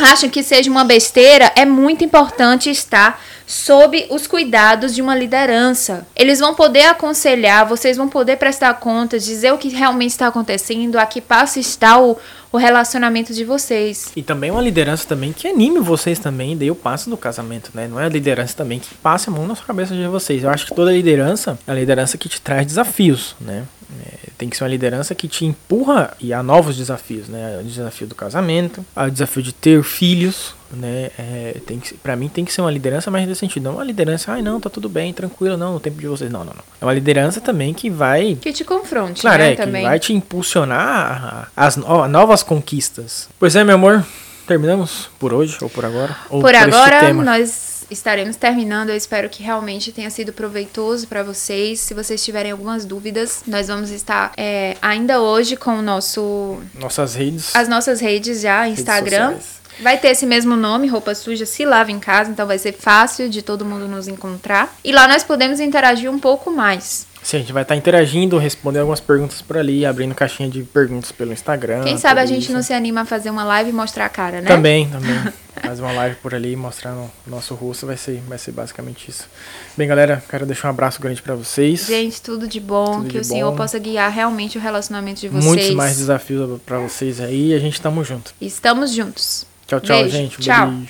achem que seja uma besteira, é muito importante estar sob os cuidados de uma liderança. Eles vão poder aconselhar, vocês vão poder prestar contas, dizer o que realmente está acontecendo, a que passo está o, o relacionamento de vocês. E também uma liderança também que anime vocês também, dê o passo do casamento, né? Não é a liderança também que passe a mão na sua cabeça de vocês. Eu acho que toda liderança é a liderança que te traz desafios, né? É, tem que ser uma liderança que te empurra e a novos desafios, né? O desafio do casamento, o desafio de ter filhos, né? É, tem que, pra mim tem que ser uma liderança mais nesse sentido. Não uma liderança, ai não, tá tudo bem, tranquilo, não, no tempo de vocês. Não, não, não. É uma liderança também que vai. Que te confronte, claro, né? É, também. que vai te impulsionar as novas conquistas. Pois é, meu amor. Terminamos por hoje ou por agora? Ou por, por agora, nós estaremos terminando. Eu espero que realmente tenha sido proveitoso para vocês. Se vocês tiverem algumas dúvidas, nós vamos estar é, ainda hoje com o nosso. Nossas redes. As nossas redes já, redes Instagram. sociais. Vai ter esse mesmo nome, roupa suja, se lava em casa, então vai ser fácil de todo mundo nos encontrar. E lá nós podemos interagir um pouco mais. Sim, a gente vai estar interagindo, respondendo algumas perguntas por ali, abrindo caixinha de perguntas pelo Instagram. Quem sabe a gente isso. não se anima a fazer uma live e mostrar a cara, né? Também, também. Fazer uma live por ali, mostrando o nosso rosto, vai ser, vai ser basicamente isso. Bem, galera, quero deixar um abraço grande pra vocês. Gente, tudo de bom, Tudo que de o Senhor bom. possa guiar realmente o relacionamento de vocês. Muitos mais desafios pra vocês aí e a gente tamo junto. Estamos juntos. Tchau, tchau, Beijo, gente. Tchau. beijo.